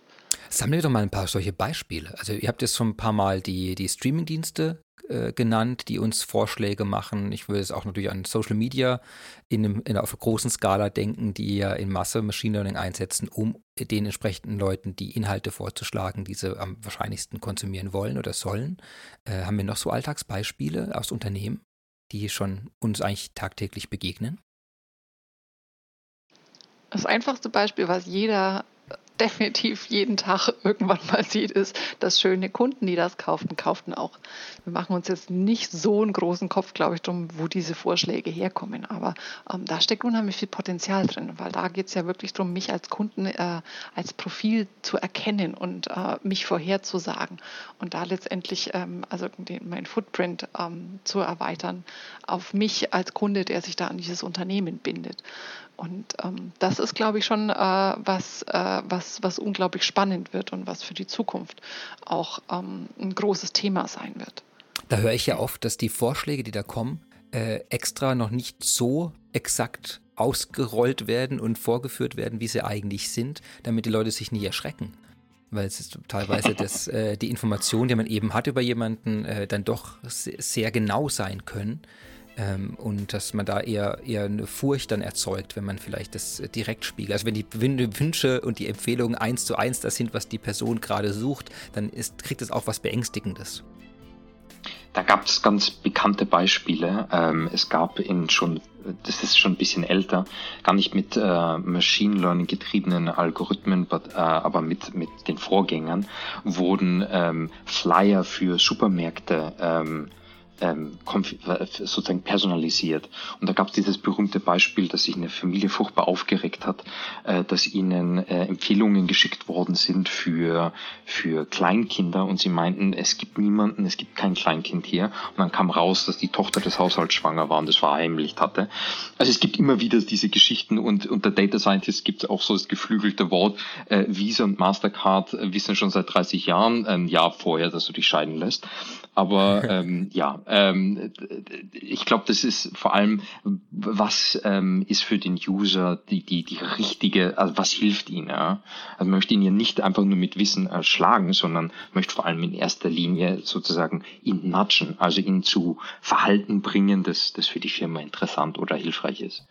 Sammle doch mal ein paar solche Beispiele. Also ihr habt jetzt schon ein paar Mal die, die Streaming-Dienste äh, genannt, die uns Vorschläge machen. Ich würde es auch natürlich an Social Media in, einem, in einer großen Skala denken, die ja in Masse Machine Learning einsetzen, um den entsprechenden Leuten die Inhalte vorzuschlagen, die sie am wahrscheinlichsten konsumieren wollen oder sollen. Äh, haben wir noch so Alltagsbeispiele aus Unternehmen, die schon uns eigentlich tagtäglich begegnen? Das einfachste Beispiel, was jeder definitiv jeden Tag irgendwann mal sieht, ist, dass schöne Kunden, die das kauften, kauften auch. Wir machen uns jetzt nicht so einen großen Kopf, glaube ich, drum, wo diese Vorschläge herkommen. Aber ähm, da steckt unheimlich viel Potenzial drin, weil da geht es ja wirklich darum, mich als Kunden äh, als Profil zu erkennen und äh, mich vorherzusagen und da letztendlich ähm, also den, mein Footprint ähm, zu erweitern auf mich als Kunde, der sich da an dieses Unternehmen bindet. Und ähm, das ist, glaube ich, schon äh, was, äh, was, was unglaublich spannend wird und was für die Zukunft auch ähm, ein großes Thema sein wird. Da höre ich ja oft, dass die Vorschläge, die da kommen, äh, extra noch nicht so exakt ausgerollt werden und vorgeführt werden, wie sie eigentlich sind, damit die Leute sich nie erschrecken. Weil es ist teilweise das, äh, die Informationen, die man eben hat über jemanden, äh, dann doch sehr genau sein können. Ähm, und dass man da eher, eher eine Furcht dann erzeugt, wenn man vielleicht das direkt spiegelt. Also wenn die Wünsche und die Empfehlungen eins zu eins das sind, was die Person gerade sucht, dann ist, kriegt es auch was Beängstigendes. Da gab es ganz bekannte Beispiele. Ähm, es gab in schon, das ist schon ein bisschen älter, gar nicht mit äh, Machine Learning getriebenen Algorithmen, but, äh, aber mit, mit den Vorgängern, wurden ähm, Flyer für Supermärkte ähm, ähm, sozusagen personalisiert. Und da gab es dieses berühmte Beispiel, dass sich eine Familie furchtbar aufgeregt hat, äh, dass ihnen äh, Empfehlungen geschickt worden sind für, für Kleinkinder und sie meinten, es gibt niemanden, es gibt kein Kleinkind hier. Und dann kam raus, dass die Tochter des Haushalts schwanger war und das verheimlicht hatte. Also es gibt immer wieder diese Geschichten und unter Data Scientist gibt es auch so das geflügelte Wort, äh, Visa und Mastercard wissen schon seit 30 Jahren, ein Jahr vorher, dass du dich scheiden lässt. Aber ähm, ja, ähm, ich glaube, das ist vor allem, was ähm, ist für den User die, die, die richtige, also was hilft ihm. Ja? Also man möchte ihn ja nicht einfach nur mit Wissen erschlagen, sondern möchte vor allem in erster Linie sozusagen ihn nudgen, also ihn zu Verhalten bringen, das, das für die Firma interessant oder hilfreich ist.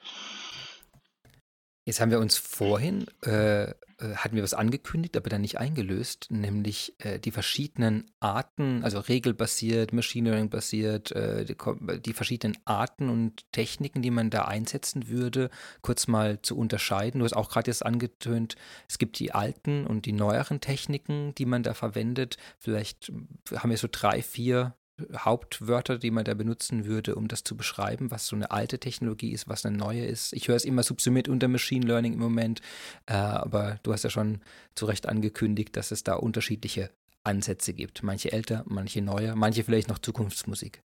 Jetzt haben wir uns vorhin äh, äh, hatten wir was angekündigt, aber dann nicht eingelöst, nämlich äh, die verschiedenen Arten, also regelbasiert, Machine Learning basiert, äh, die, die, verschiedenen Arten und Techniken, die man da einsetzen würde, kurz mal zu unterscheiden. Du hast auch gerade jetzt angetönt, es gibt die alten und die neueren Techniken, die man da verwendet. Vielleicht haben wir so drei, vier Hauptwörter, die man da benutzen würde, um das zu beschreiben, was so eine alte Technologie ist, was eine neue ist. Ich höre es immer subsumiert unter Machine Learning im Moment, äh, aber du hast ja schon zu Recht angekündigt, dass es da unterschiedliche Ansätze gibt. Manche älter, manche neuer, manche vielleicht noch Zukunftsmusik.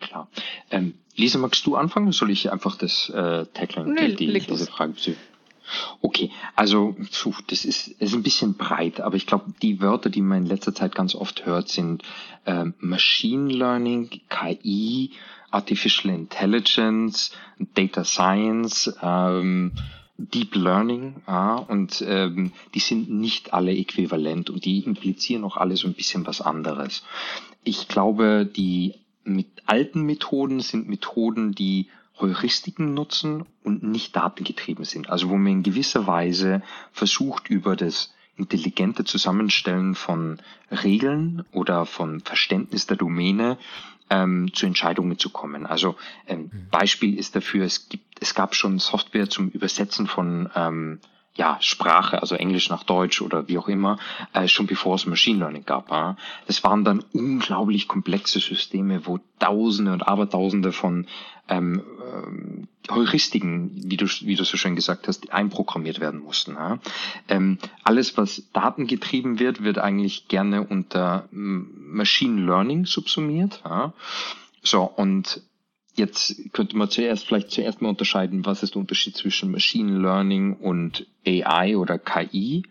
Klar. Ähm, Lisa, magst du anfangen? Soll ich einfach das äh, Tagline, nee, die, diese Frage bezüglich? Okay, also das ist, ist ein bisschen breit, aber ich glaube, die Wörter, die man in letzter Zeit ganz oft hört, sind äh, Machine Learning, KI, Artificial Intelligence, Data Science, ähm, Deep Learning, ja, und ähm, die sind nicht alle äquivalent und die implizieren auch alle so ein bisschen was anderes. Ich glaube, die mit alten Methoden sind Methoden, die Heuristiken nutzen und nicht datengetrieben sind. Also wo man in gewisser Weise versucht, über das intelligente Zusammenstellen von Regeln oder von Verständnis der Domäne ähm, zu Entscheidungen zu kommen. Also ähm, mhm. Beispiel ist dafür, es gibt, es gab schon Software zum Übersetzen von ähm, ja, Sprache, also Englisch nach Deutsch oder wie auch immer, äh, schon bevor es Machine Learning gab. Äh. Das waren dann unglaublich komplexe Systeme, wo Tausende und Abertausende von ähm, ähm, Heuristiken, wie du, wie du so schön gesagt hast, einprogrammiert werden mussten. Ja. Ähm, alles, was datengetrieben wird, wird eigentlich gerne unter Machine Learning subsumiert. Ja. So, und Jetzt könnte man zuerst vielleicht zuerst mal unterscheiden, was ist der Unterschied zwischen Machine Learning und AI oder KI.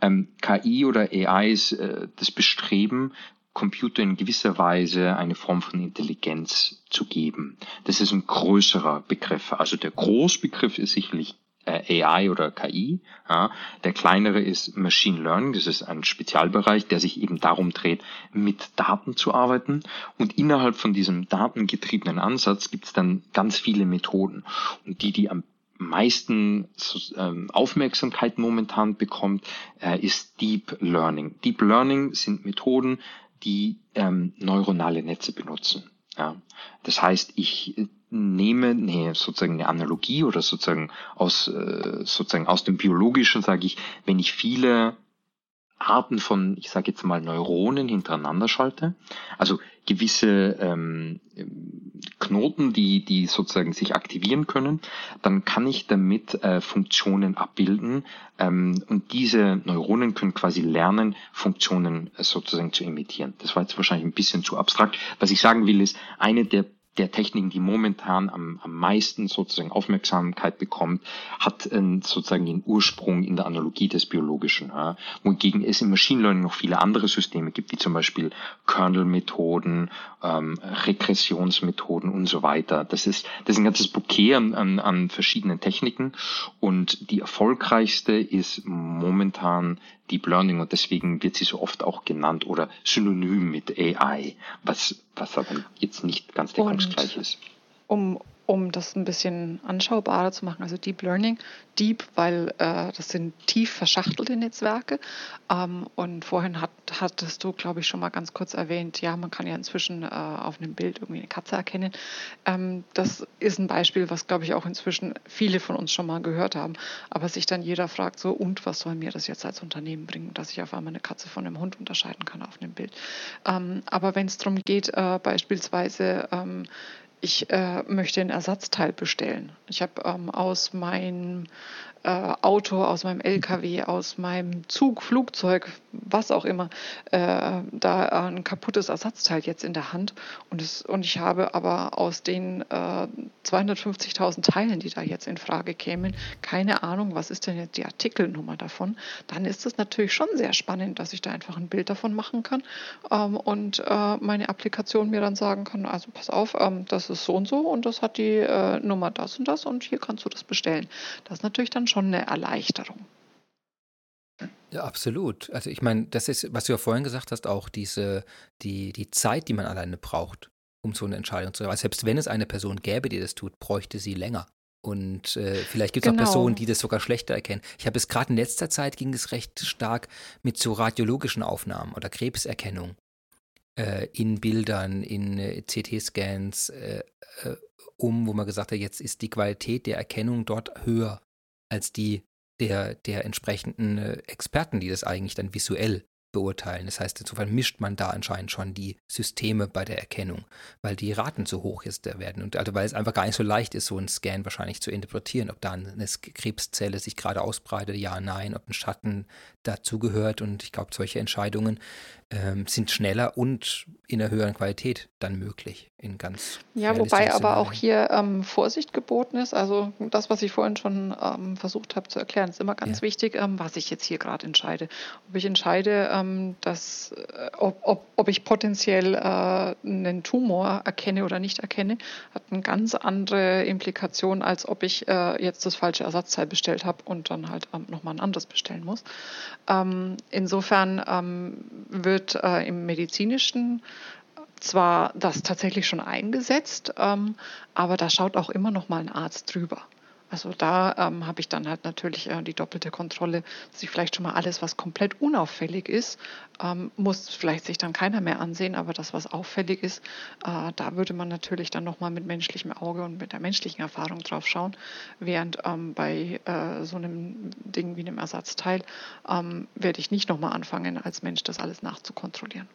Ähm, KI oder AI ist äh, das Bestreben, Computer in gewisser Weise eine Form von Intelligenz zu geben. Das ist ein größerer Begriff. Also der Großbegriff ist sicherlich AI oder KI. Ja. Der kleinere ist Machine Learning. Das ist ein Spezialbereich, der sich eben darum dreht, mit Daten zu arbeiten. Und innerhalb von diesem datengetriebenen Ansatz gibt es dann ganz viele Methoden. Und die, die am meisten ähm, Aufmerksamkeit momentan bekommt, äh, ist Deep Learning. Deep Learning sind Methoden, die ähm, neuronale Netze benutzen. Ja. Das heißt, ich nehme nee, sozusagen eine Analogie oder sozusagen aus äh, sozusagen aus dem biologischen sage ich, wenn ich viele Arten von, ich sage jetzt mal Neuronen hintereinander schalte, also gewisse ähm, Knoten, die die sozusagen sich aktivieren können, dann kann ich damit äh, Funktionen abbilden ähm, und diese Neuronen können quasi lernen, Funktionen äh, sozusagen zu imitieren. Das war jetzt wahrscheinlich ein bisschen zu abstrakt. Was ich sagen will, ist eine der der Techniken, die momentan am, am meisten sozusagen Aufmerksamkeit bekommt, hat äh, sozusagen den Ursprung in der Analogie des Biologischen. Ja. Wohingegen es im Machine Learning noch viele andere Systeme gibt, wie zum Beispiel Kernel-Methoden, ähm, Regressionsmethoden und so weiter. Das ist, das ist ein ganzes Bouquet an, an, an verschiedenen Techniken und die erfolgreichste ist momentan Deep Learning und deswegen wird sie so oft auch genannt oder synonym mit AI, was, was aber jetzt nicht ganz deckungsgleich ist. Um, um das ein bisschen anschaubarer zu machen. Also Deep Learning, Deep, weil äh, das sind tief verschachtelte Netzwerke. Ähm, und vorhin hat, hattest du, glaube ich, schon mal ganz kurz erwähnt, ja, man kann ja inzwischen äh, auf einem Bild irgendwie eine Katze erkennen. Ähm, das ist ein Beispiel, was, glaube ich, auch inzwischen viele von uns schon mal gehört haben. Aber sich dann jeder fragt, so, und was soll mir das jetzt als Unternehmen bringen, dass ich auf einmal eine Katze von einem Hund unterscheiden kann auf einem Bild. Ähm, aber wenn es darum geht, äh, beispielsweise, ähm, ich äh, möchte ein Ersatzteil bestellen. Ich habe ähm, aus meinem äh, Auto, aus meinem LKW, aus meinem Zug, Flugzeug, was auch immer, äh, da ein kaputtes Ersatzteil jetzt in der Hand. Und, es, und ich habe aber aus den äh, 250.000 Teilen, die da jetzt in Frage kämen, keine Ahnung, was ist denn jetzt die Artikelnummer davon. Dann ist es natürlich schon sehr spannend, dass ich da einfach ein Bild davon machen kann ähm, und äh, meine Applikation mir dann sagen kann, also pass auf, ähm, das ist so und so und das hat die äh, Nummer das und das und hier kannst du das bestellen. Das ist natürlich dann schon eine Erleichterung. Ja, absolut. Also ich meine, das ist, was du ja vorhin gesagt hast, auch diese, die, die Zeit, die man alleine braucht, um so eine Entscheidung zu treffen. Selbst wenn es eine Person gäbe, die das tut, bräuchte sie länger. Und äh, vielleicht gibt es genau. auch Personen, die das sogar schlechter erkennen. Ich habe es gerade in letzter Zeit ging es recht stark mit so radiologischen Aufnahmen oder Krebserkennung äh, in Bildern, in äh, CT-Scans äh, äh, um, wo man gesagt hat, jetzt ist die Qualität der Erkennung dort höher als die der, der entsprechenden äh, Experten, die das eigentlich dann visuell beurteilen. Das heißt, insofern mischt man da anscheinend schon die Systeme bei der Erkennung, weil die Raten zu hoch der werden. Und also weil es einfach gar nicht so leicht ist, so einen Scan wahrscheinlich zu interpretieren, ob da eine Krebszelle sich gerade ausbreitet, ja, nein, ob ein Schatten dazugehört. Und ich glaube, solche Entscheidungen ähm, sind schneller und in einer höheren Qualität dann möglich. In ganz ja, wobei aber auch hier ähm, Vorsicht geboten ist. Also das, was ich vorhin schon ähm, versucht habe zu erklären, ist immer ganz ja. wichtig, ähm, was ich jetzt hier gerade entscheide. Ob ich entscheide, ähm, dass, äh, ob, ob, ob ich potenziell äh, einen Tumor erkenne oder nicht erkenne, hat eine ganz andere Implikation, als ob ich äh, jetzt das falsche Ersatzteil bestellt habe und dann halt ähm, nochmal ein anderes bestellen muss. Ähm, insofern ähm, wird äh, im medizinischen zwar das tatsächlich schon eingesetzt, ähm, aber da schaut auch immer noch mal ein Arzt drüber. Also da ähm, habe ich dann halt natürlich äh, die doppelte Kontrolle, dass ich vielleicht schon mal alles, was komplett unauffällig ist, ähm, muss vielleicht sich dann keiner mehr ansehen, aber das, was auffällig ist, äh, da würde man natürlich dann nochmal mit menschlichem Auge und mit der menschlichen Erfahrung drauf schauen, während ähm, bei äh, so einem Ding wie einem Ersatzteil ähm, werde ich nicht nochmal anfangen, als Mensch das alles nachzukontrollieren.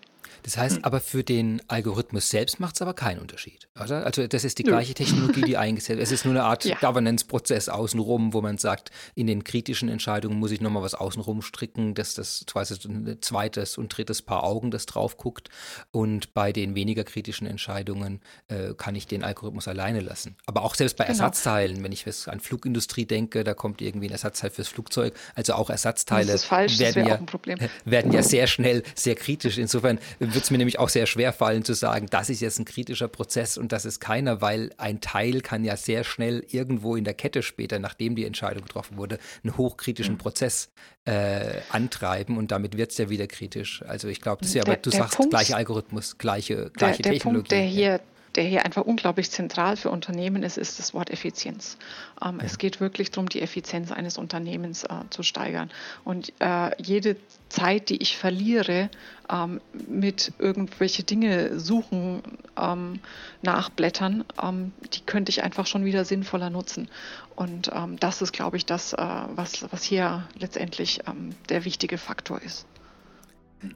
Das heißt hm. aber für den Algorithmus selbst macht es aber keinen Unterschied, oder? Also das ist die gleiche Technologie, die eingesetzt wird. Es ist nur eine Art ja. Governance-Prozess außenrum, wo man sagt, in den kritischen Entscheidungen muss ich nochmal was außenrum stricken, dass das zweites und drittes Paar Augen, das drauf guckt. Und bei den weniger kritischen Entscheidungen äh, kann ich den Algorithmus alleine lassen. Aber auch selbst bei genau. Ersatzteilen, wenn ich an Flugindustrie denke, da kommt irgendwie ein Ersatzteil fürs Flugzeug. Also auch Ersatzteile werden, ja, werden ja sehr schnell sehr kritisch. Insofern wird es mir nämlich auch sehr schwer fallen zu sagen, das ist jetzt ein kritischer Prozess und das ist keiner, weil ein Teil kann ja sehr schnell irgendwo in der Kette später, nachdem die Entscheidung getroffen wurde, einen hochkritischen mhm. Prozess äh, antreiben und damit wird es ja wieder kritisch. Also ich glaube, das ist ja, aber du sagst, Punkt, gleicher Algorithmus, gleiche, gleiche der, der Technologie. Punkt, der hier der hier einfach unglaublich zentral für Unternehmen ist, ist das Wort Effizienz. Ähm. Es geht wirklich darum, die Effizienz eines Unternehmens äh, zu steigern. Und äh, jede Zeit, die ich verliere, ähm, mit irgendwelche Dinge suchen, ähm, nachblättern, ähm, die könnte ich einfach schon wieder sinnvoller nutzen. Und ähm, das ist, glaube ich, das, äh, was, was hier letztendlich ähm, der wichtige Faktor ist.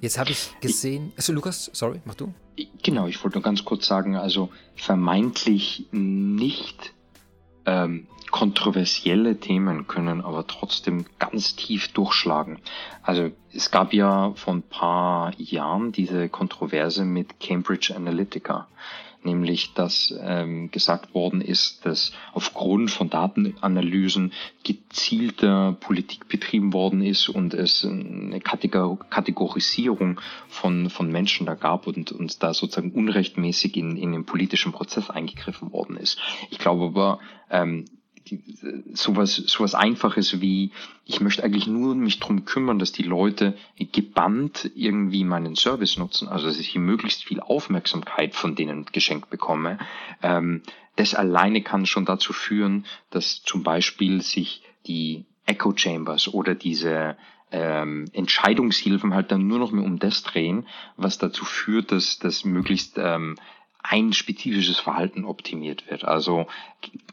Jetzt habe ich gesehen, also Lukas, sorry, mach du. Genau, ich wollte nur ganz kurz sagen, also vermeintlich nicht ähm, kontroversielle Themen können aber trotzdem ganz tief durchschlagen. Also es gab ja vor ein paar Jahren diese Kontroverse mit Cambridge Analytica nämlich dass ähm, gesagt worden ist, dass aufgrund von Datenanalysen gezielter Politik betrieben worden ist und es eine Kategorisierung von, von Menschen da gab und, und da sozusagen unrechtmäßig in, in den politischen Prozess eingegriffen worden ist. Ich glaube aber, ähm, sowas, sowas Einfaches wie, ich möchte eigentlich nur mich drum kümmern, dass die Leute gebannt irgendwie meinen Service nutzen, also dass ich möglichst viel Aufmerksamkeit von denen geschenkt bekomme. Ähm, das alleine kann schon dazu führen, dass zum Beispiel sich die Echo Chambers oder diese ähm, Entscheidungshilfen halt dann nur noch mehr um das drehen, was dazu führt, dass das möglichst ähm, ein spezifisches Verhalten optimiert wird. Also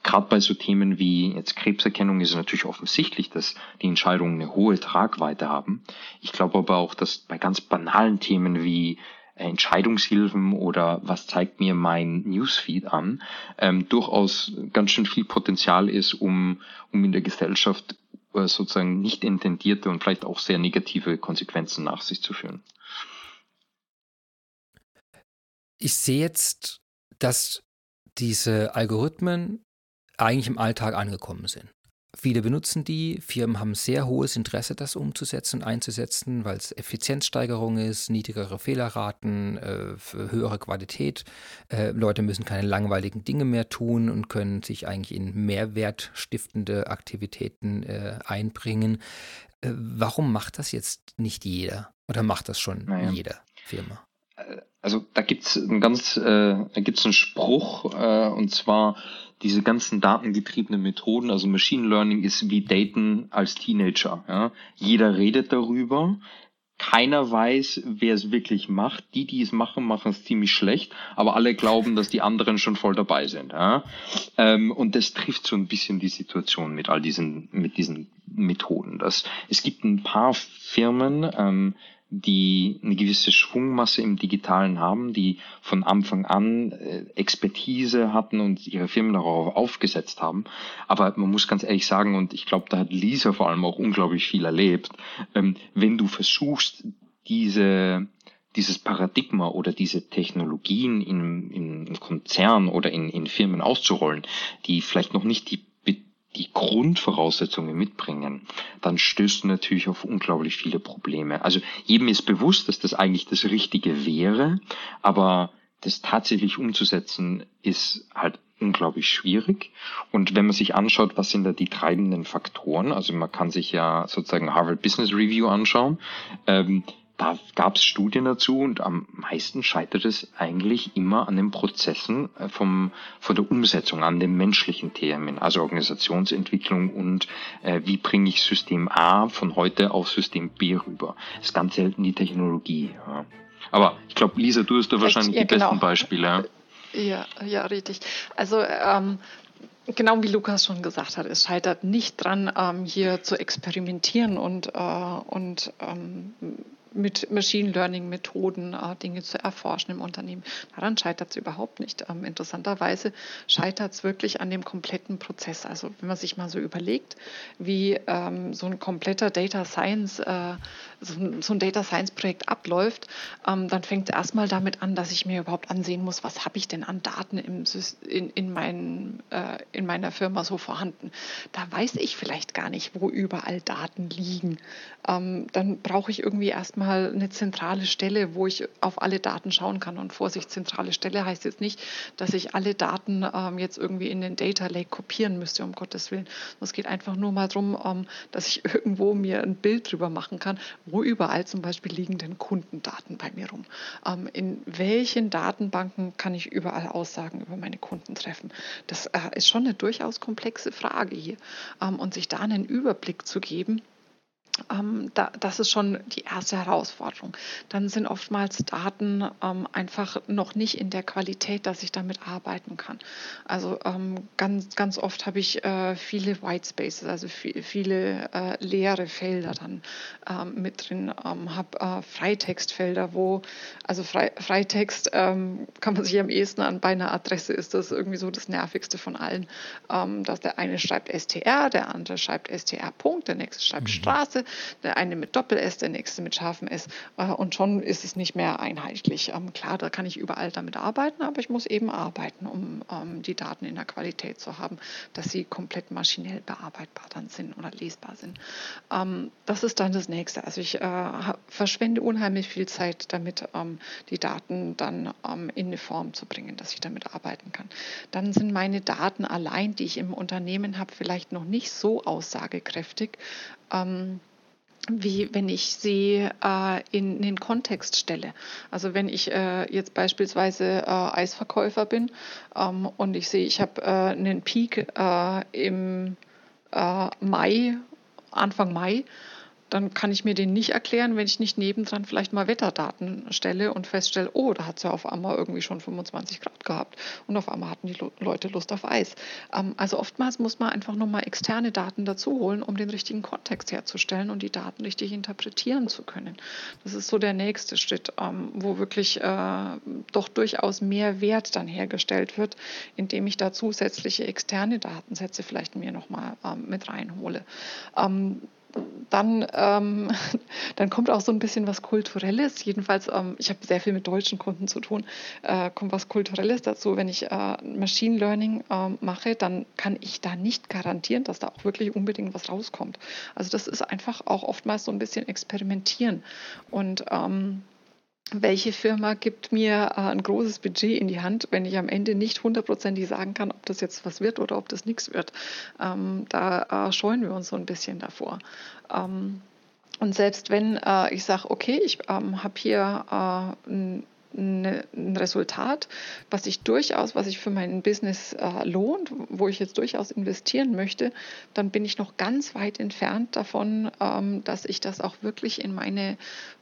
gerade bei so Themen wie jetzt Krebserkennung ist es natürlich offensichtlich, dass die Entscheidungen eine hohe Tragweite haben. Ich glaube aber auch, dass bei ganz banalen Themen wie Entscheidungshilfen oder was zeigt mir mein Newsfeed an, ähm, durchaus ganz schön viel Potenzial ist, um, um in der Gesellschaft äh, sozusagen nicht intendierte und vielleicht auch sehr negative Konsequenzen nach sich zu führen. Ich sehe jetzt, dass diese Algorithmen eigentlich im Alltag angekommen sind. Viele benutzen die, Firmen haben sehr hohes Interesse, das umzusetzen und einzusetzen, weil es Effizienzsteigerung ist, niedrigere Fehlerraten, äh, höhere Qualität. Äh, Leute müssen keine langweiligen Dinge mehr tun und können sich eigentlich in mehrwertstiftende Aktivitäten äh, einbringen. Äh, warum macht das jetzt nicht jeder? Oder macht das schon naja. jede Firma? Also da gibt's einen ganz, äh, da gibt's einen Spruch, äh, und zwar diese ganzen datengetriebenen Methoden, also Machine Learning ist wie Daten als Teenager. Ja? Jeder redet darüber, keiner weiß, wer es wirklich macht. Die, die es machen, machen es ziemlich schlecht, aber alle glauben, dass die anderen schon voll dabei sind. Ja? Ähm, und das trifft so ein bisschen die Situation mit all diesen, mit diesen Methoden. Das, es gibt ein paar Firmen, ähm, die eine gewisse Schwungmasse im Digitalen haben, die von Anfang an äh, Expertise hatten und ihre Firmen darauf aufgesetzt haben. Aber man muss ganz ehrlich sagen, und ich glaube, da hat Lisa vor allem auch unglaublich viel erlebt, ähm, wenn du versuchst, diese dieses Paradigma oder diese Technologien in, in Konzernen oder in, in Firmen auszurollen, die vielleicht noch nicht die die Grundvoraussetzungen mitbringen, dann stößt du natürlich auf unglaublich viele Probleme. Also jedem ist bewusst, dass das eigentlich das Richtige wäre, aber das tatsächlich umzusetzen ist halt unglaublich schwierig. Und wenn man sich anschaut, was sind da die treibenden Faktoren, also man kann sich ja sozusagen Harvard Business Review anschauen, ähm, da gab es Studien dazu und am meisten scheitert es eigentlich immer an den Prozessen äh, vom, von der Umsetzung, an den menschlichen Themen, also Organisationsentwicklung und äh, wie bringe ich System A von heute auf System B rüber. Das ist ganz selten die Technologie. Ja. Aber ich glaube, Lisa, du hast da wahrscheinlich ja, die genau. besten Beispiele. Ja, ja, richtig. Also ähm, Genau wie Lukas schon gesagt hat, es scheitert nicht dran, ähm, hier zu experimentieren und, äh, und ähm, mit Machine Learning Methoden äh, Dinge zu erforschen im Unternehmen. Daran scheitert es überhaupt nicht. Ähm, interessanterweise scheitert es wirklich an dem kompletten Prozess. Also wenn man sich mal so überlegt, wie ähm, so ein kompletter Data Science, äh, so, ein, Data Science Projekt abläuft, ähm, dann fängt es erstmal damit an, dass ich mir überhaupt ansehen muss, was habe ich denn an Daten im, in, in, mein, äh, in meiner Firma so vorhanden. Da weiß ich vielleicht gar nicht, wo überall Daten liegen. Ähm, dann brauche ich irgendwie erstmal mal eine zentrale Stelle, wo ich auf alle Daten schauen kann. Und Vorsicht, zentrale Stelle heißt jetzt nicht, dass ich alle Daten ähm, jetzt irgendwie in den Data Lake kopieren müsste, um Gottes Willen. Es geht einfach nur mal darum, dass ich irgendwo mir ein Bild drüber machen kann, wo überall zum Beispiel liegen denn Kundendaten bei mir rum. Ähm, in welchen Datenbanken kann ich überall Aussagen über meine Kunden treffen? Das äh, ist schon eine durchaus komplexe Frage hier. Ähm, und sich da einen Überblick zu geben, ähm, da, das ist schon die erste Herausforderung. Dann sind oftmals Daten ähm, einfach noch nicht in der Qualität, dass ich damit arbeiten kann. Also ähm, ganz, ganz oft habe ich äh, viele White Spaces, also viel, viele äh, leere Felder dann ähm, mit drin, ähm, habe äh, Freitextfelder, wo, also Fre Freitext ähm, kann man sich am ehesten an bei einer Adresse ist das irgendwie so das nervigste von allen, dass der eine schreibt STR, der andere schreibt STR Punkt, der nächste schreibt mhm. Straße, der eine mit Doppel-S, der nächste mit scharfem S. Äh, und schon ist es nicht mehr einheitlich. Ähm, klar, da kann ich überall damit arbeiten, aber ich muss eben arbeiten, um ähm, die Daten in der Qualität zu haben, dass sie komplett maschinell bearbeitbar dann sind oder lesbar sind. Ähm, das ist dann das Nächste. Also ich äh, verschwende unheimlich viel Zeit damit, die Daten dann in eine Form zu bringen, dass ich damit arbeiten kann. Dann sind meine Daten allein, die ich im Unternehmen habe, vielleicht noch nicht so aussagekräftig, wie wenn ich sie äh, in den Kontext stelle. Also wenn ich äh, jetzt beispielsweise äh, Eisverkäufer bin ähm, und ich sehe, ich habe äh, einen Peak äh, im äh, Mai, Anfang Mai, dann kann ich mir den nicht erklären, wenn ich nicht nebendran vielleicht mal Wetterdaten stelle und feststelle, oh, da hat es ja auf einmal irgendwie schon 25 Grad gehabt und auf einmal hatten die Leute Lust auf Eis. Ähm, also oftmals muss man einfach nochmal externe Daten dazu holen, um den richtigen Kontext herzustellen und die Daten richtig interpretieren zu können. Das ist so der nächste Schritt, ähm, wo wirklich äh, doch durchaus mehr Wert dann hergestellt wird, indem ich da zusätzliche externe Datensätze vielleicht mir nochmal ähm, mit reinhole. Dann, ähm, dann kommt auch so ein bisschen was Kulturelles. Jedenfalls, ähm, ich habe sehr viel mit deutschen Kunden zu tun, äh, kommt was Kulturelles dazu. Wenn ich äh, Machine Learning äh, mache, dann kann ich da nicht garantieren, dass da auch wirklich unbedingt was rauskommt. Also das ist einfach auch oftmals so ein bisschen experimentieren. Und ähm, welche Firma gibt mir äh, ein großes Budget in die Hand, wenn ich am Ende nicht hundertprozentig sagen kann, ob das jetzt was wird oder ob das nichts wird. Ähm, da äh, scheuen wir uns so ein bisschen davor. Ähm, und selbst wenn äh, ich sage, okay, ich ähm, habe hier äh, ein ein Resultat, was sich durchaus, was sich für mein Business äh, lohnt, wo ich jetzt durchaus investieren möchte, dann bin ich noch ganz weit entfernt davon, ähm, dass ich das auch wirklich in meine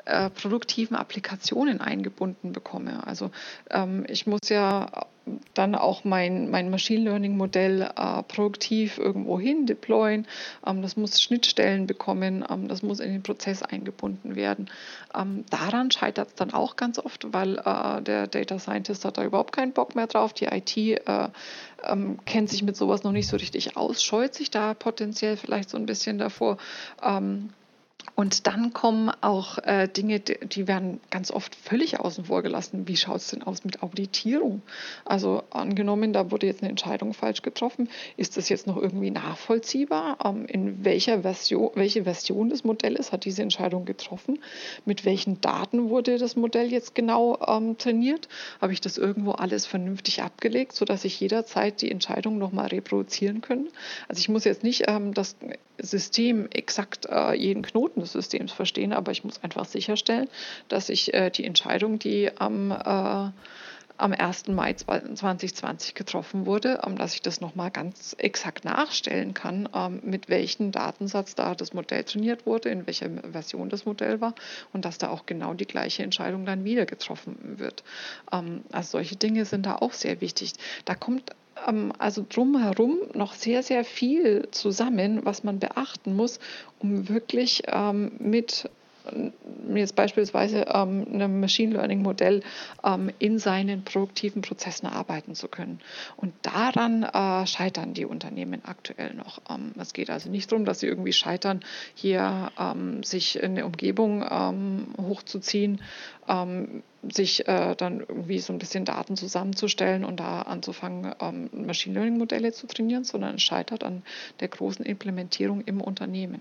äh, produktiven Applikationen eingebunden bekomme. Also ähm, ich muss ja dann auch mein, mein Machine Learning Modell äh, produktiv irgendwo hin deployen. Ähm, das muss Schnittstellen bekommen, ähm, das muss in den Prozess eingebunden werden. Ähm, daran scheitert es dann auch ganz oft, weil äh, der Data Scientist hat da überhaupt keinen Bock mehr drauf. Die IT äh, ähm, kennt sich mit sowas noch nicht so richtig aus, scheut sich da potenziell vielleicht so ein bisschen davor. Und dann kommen auch äh, Dinge, die werden ganz oft völlig außen vor gelassen. Wie schaut es denn aus mit Auditierung? Also angenommen, da wurde jetzt eine Entscheidung falsch getroffen. Ist das jetzt noch irgendwie nachvollziehbar? Ähm, in welcher Version, welche Version des Modells hat diese Entscheidung getroffen? Mit welchen Daten wurde das Modell jetzt genau ähm, trainiert? Habe ich das irgendwo alles vernünftig abgelegt, sodass ich jederzeit die Entscheidung nochmal reproduzieren kann? Also ich muss jetzt nicht ähm, das System exakt äh, jeden Knoten des Systems verstehen, aber ich muss einfach sicherstellen, dass ich äh, die Entscheidung, die am äh, am 1. Mai 2020 getroffen wurde, ähm, dass ich das nochmal ganz exakt nachstellen kann, ähm, mit welchem Datensatz da das Modell trainiert wurde, in welcher Version das Modell war und dass da auch genau die gleiche Entscheidung dann wieder getroffen wird. Ähm, also solche Dinge sind da auch sehr wichtig. Da kommt also drumherum noch sehr, sehr viel zusammen, was man beachten muss, um wirklich mit jetzt beispielsweise ähm, einem Machine Learning Modell ähm, in seinen produktiven Prozessen arbeiten zu können. Und daran äh, scheitern die Unternehmen aktuell noch. Ähm, es geht also nicht darum, dass sie irgendwie scheitern, hier ähm, sich in eine Umgebung ähm, hochzuziehen, ähm, sich äh, dann irgendwie so ein bisschen Daten zusammenzustellen und da anzufangen, Machine Learning Modelle zu trainieren, sondern es scheitert an der großen Implementierung im Unternehmen.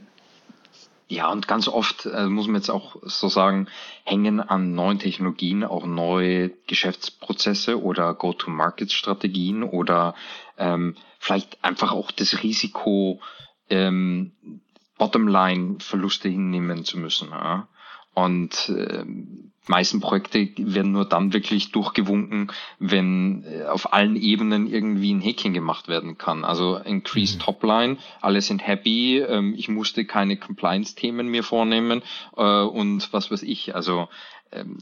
Ja, und ganz oft äh, muss man jetzt auch so sagen, hängen an neuen Technologien auch neue Geschäftsprozesse oder Go-to-Market-Strategien oder ähm, vielleicht einfach auch das Risiko, ähm, Bottomline-Verluste hinnehmen zu müssen. Ja? Und äh, meisten Projekte werden nur dann wirklich durchgewunken, wenn äh, auf allen Ebenen irgendwie ein Häkchen gemacht werden kann. Also Increased mhm. Topline, alle sind happy, ähm, ich musste keine Compliance-Themen mehr vornehmen äh, und was weiß ich. Also ähm,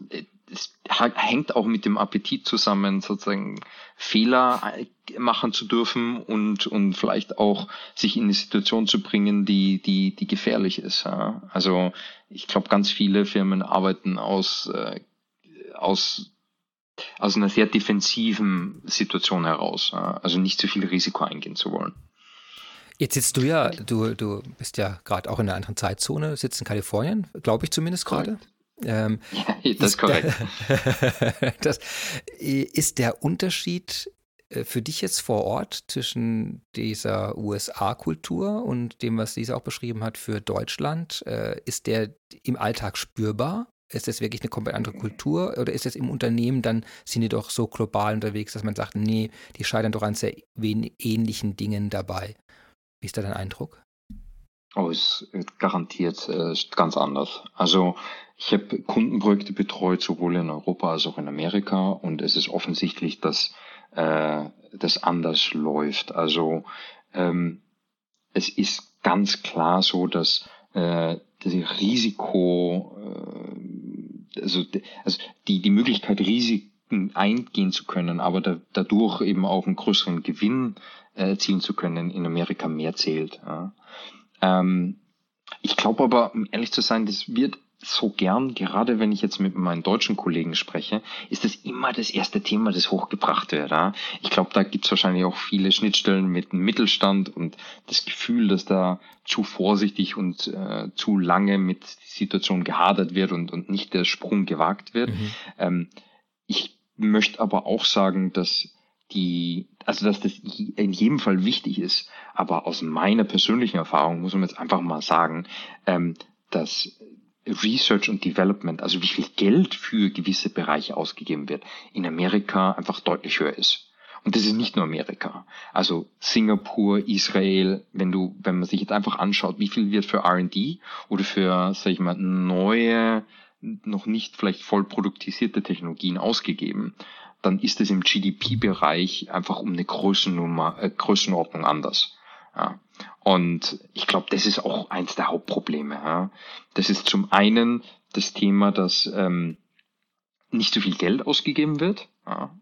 es hängt auch mit dem Appetit zusammen, sozusagen Fehler äh, machen zu dürfen und, und vielleicht auch sich in eine Situation zu bringen, die, die, die gefährlich ist. Ja. Also ich glaube, ganz viele Firmen arbeiten aus, äh, aus, aus einer sehr defensiven Situation heraus. Ja. Also nicht zu viel Risiko eingehen zu wollen. Jetzt sitzt du ja, du, du bist ja gerade auch in einer anderen Zeitzone, sitzt in Kalifornien, glaube ich zumindest gerade. Ähm, ja, das ist korrekt. das, ist der Unterschied äh, für dich jetzt vor Ort zwischen dieser USA-Kultur und dem, was Lisa auch beschrieben hat für Deutschland, äh, ist der im Alltag spürbar? Ist das wirklich eine komplett andere Kultur oder ist es im Unternehmen dann, sind die doch so global unterwegs, dass man sagt, nee, die scheitern doch an sehr ähnlichen Dingen dabei? Wie ist da dein Eindruck? Oh, ist garantiert äh, ganz anders. Also ich habe Kundenprojekte betreut, sowohl in Europa als auch in Amerika, und es ist offensichtlich, dass äh, das anders läuft. Also ähm, es ist ganz klar so, dass äh, das Risiko, äh, also, also die, die Möglichkeit, Risiken eingehen zu können, aber da, dadurch eben auch einen größeren Gewinn äh, erzielen zu können, in Amerika mehr zählt. Ja. Ähm, ich glaube aber, um ehrlich zu sein, das wird so gern, gerade wenn ich jetzt mit meinen deutschen Kollegen spreche, ist das immer das erste Thema, das hochgebracht wird. Ja? Ich glaube, da gibt es wahrscheinlich auch viele Schnittstellen mit dem Mittelstand und das Gefühl, dass da zu vorsichtig und äh, zu lange mit der Situation gehadert wird und, und nicht der Sprung gewagt wird. Mhm. Ähm, ich möchte aber auch sagen, dass die, also dass das in jedem Fall wichtig ist, aber aus meiner persönlichen Erfahrung muss man jetzt einfach mal sagen, ähm, dass Research und Development, also wie viel Geld für gewisse Bereiche ausgegeben wird, in Amerika einfach deutlich höher ist. Und das ist nicht nur Amerika. Also Singapur, Israel, wenn du, wenn man sich jetzt einfach anschaut, wie viel wird für R&D oder für, sag ich mal, neue, noch nicht vielleicht voll produktisierte Technologien ausgegeben, dann ist es im GDP-Bereich einfach um eine Größennummer, äh, Größenordnung anders. Ja. Und ich glaube, das ist auch eins der Hauptprobleme. Ja. Das ist zum einen das Thema, dass ähm, nicht so viel Geld ausgegeben wird. Ja.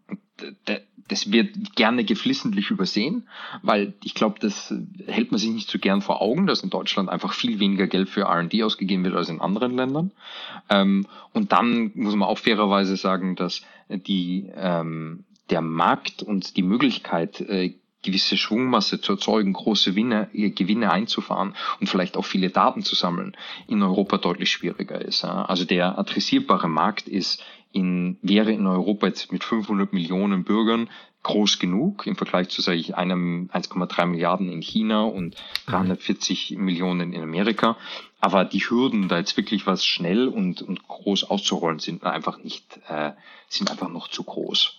Das wird gerne geflissentlich übersehen, weil ich glaube, das hält man sich nicht so gern vor Augen, dass in Deutschland einfach viel weniger Geld für RD ausgegeben wird als in anderen Ländern. Ähm, und dann muss man auch fairerweise sagen, dass die, ähm, der Markt und die Möglichkeit, äh, gewisse Schwungmasse zu erzeugen, große Gewinne, Gewinne einzufahren und vielleicht auch viele Daten zu sammeln, in Europa deutlich schwieriger ist. Also der adressierbare Markt ist in, wäre in Europa jetzt mit 500 Millionen Bürgern groß genug im Vergleich zu, sage ich, einem 1,3 Milliarden in China und 340 mhm. Millionen in Amerika. Aber die Hürden, da jetzt wirklich was schnell und, und groß auszurollen, sind einfach nicht, äh, sind einfach noch zu groß.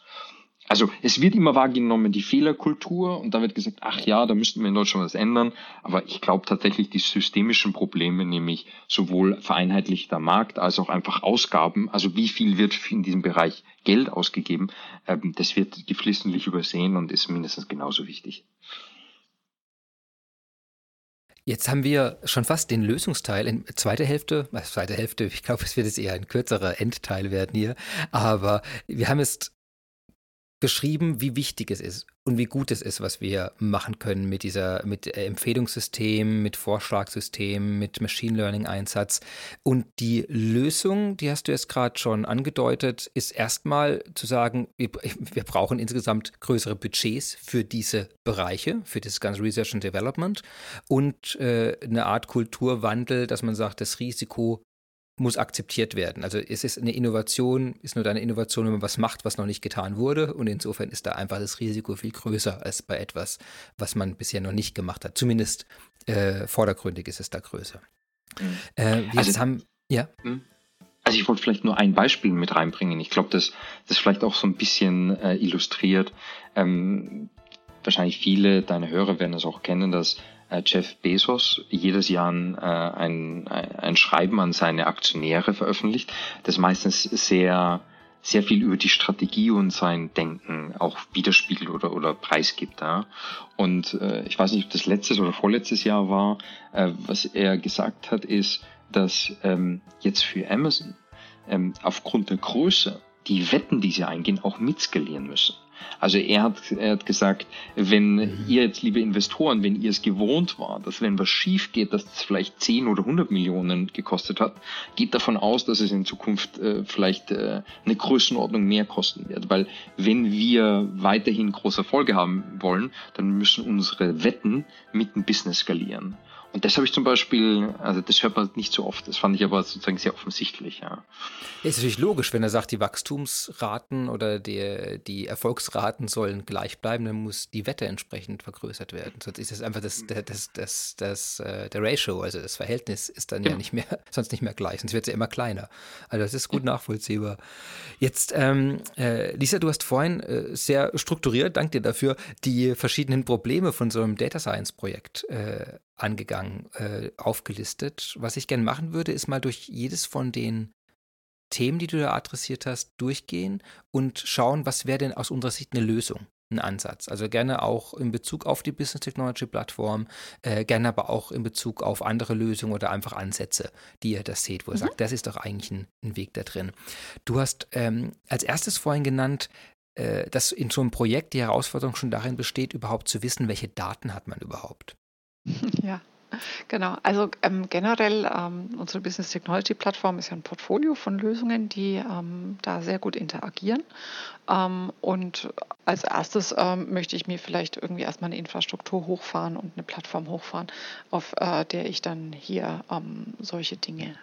Also es wird immer wahrgenommen, die Fehlerkultur, und da wird gesagt, ach ja, da müssten wir in Deutschland was ändern. Aber ich glaube tatsächlich, die systemischen Probleme, nämlich sowohl vereinheitlichter Markt als auch einfach Ausgaben, also wie viel wird in diesem Bereich Geld ausgegeben, ähm, das wird geflissentlich übersehen und ist mindestens genauso wichtig. Jetzt haben wir schon fast den Lösungsteil in zweiter Hälfte, äh, zweite Hälfte, ich glaube, es wird jetzt eher ein kürzerer Endteil werden hier, aber wir haben jetzt beschrieben, wie wichtig es ist und wie gut es ist, was wir machen können mit dieser, mit äh, Empfehlungssystemen, mit Vorschlagssystemen, mit Machine Learning Einsatz. Und die Lösung, die hast du jetzt gerade schon angedeutet, ist erstmal zu sagen, wir, wir, brauchen insgesamt größere Budgets für diese Bereiche, für das ganze Research and Development und äh, eine Art Kulturwandel, dass man sagt, das Risiko muss akzeptiert werden. Also es ist eine Innovation, ist nur eine Innovation, wenn man was macht, was noch nicht getan wurde. Und insofern ist da einfach das Risiko viel größer als bei etwas, was man bisher noch nicht gemacht hat. Zumindest äh, vordergründig ist es da größer. Mhm. Äh, wir also, haben, ja. Hm? Also ich wollte vielleicht nur ein Beispiel mit reinbringen. Ich glaube, das, das vielleicht auch so ein bisschen äh, illustriert. Ähm, wahrscheinlich viele deiner Hörer werden es auch kennen, dass Jeff Bezos jedes Jahr ein, äh, ein, ein Schreiben an seine Aktionäre veröffentlicht, das meistens sehr sehr viel über die Strategie und sein Denken auch widerspiegelt oder, oder preisgibt. Ja. Und äh, ich weiß nicht, ob das letztes oder vorletztes Jahr war, äh, was er gesagt hat, ist, dass ähm, jetzt für Amazon ähm, aufgrund der Größe die Wetten, die sie eingehen, auch mitskalieren müssen. Also er hat, er hat gesagt, wenn mhm. ihr jetzt, liebe Investoren, wenn ihr es gewohnt war, dass wenn was schief geht, dass es vielleicht 10 oder 100 Millionen gekostet hat, geht davon aus, dass es in Zukunft äh, vielleicht äh, eine Größenordnung mehr kosten wird. Weil wenn wir weiterhin große Erfolge haben wollen, dann müssen unsere Wetten mit dem Business skalieren. Und das habe ich zum Beispiel, also das hört man nicht so oft, das fand ich aber sozusagen sehr offensichtlich, ja. Ist natürlich logisch, wenn er sagt, die Wachstumsraten oder die, die Erfolgsraten sollen gleich bleiben, dann muss die Wette entsprechend vergrößert werden. Sonst ist es einfach das, das, das, das, das, äh, der Ratio, also das Verhältnis ist dann ja, ja nicht mehr, sonst nicht mehr gleich, sonst wird es ja immer kleiner. Also das ist gut nachvollziehbar. Jetzt, ähm, äh, Lisa, du hast vorhin äh, sehr strukturiert, dank dir dafür, die verschiedenen Probleme von so einem Data Science Projekt äh, angegangen, äh, aufgelistet. Was ich gerne machen würde, ist mal durch jedes von den Themen, die du da adressiert hast, durchgehen und schauen, was wäre denn aus unserer Sicht eine Lösung, ein Ansatz. Also gerne auch in Bezug auf die Business Technology Plattform, äh, gerne aber auch in Bezug auf andere Lösungen oder einfach Ansätze, die ihr das seht, wo ihr mhm. sagt, das ist doch eigentlich ein, ein Weg da drin. Du hast ähm, als erstes vorhin genannt, äh, dass in so einem Projekt die Herausforderung schon darin besteht, überhaupt zu wissen, welche Daten hat man überhaupt. Ja, genau. Also ähm, generell ähm, unsere Business Technology Plattform ist ja ein Portfolio von Lösungen, die ähm, da sehr gut interagieren. Ähm, und als erstes ähm, möchte ich mir vielleicht irgendwie erstmal eine Infrastruktur hochfahren und eine Plattform hochfahren, auf äh, der ich dann hier ähm, solche Dinge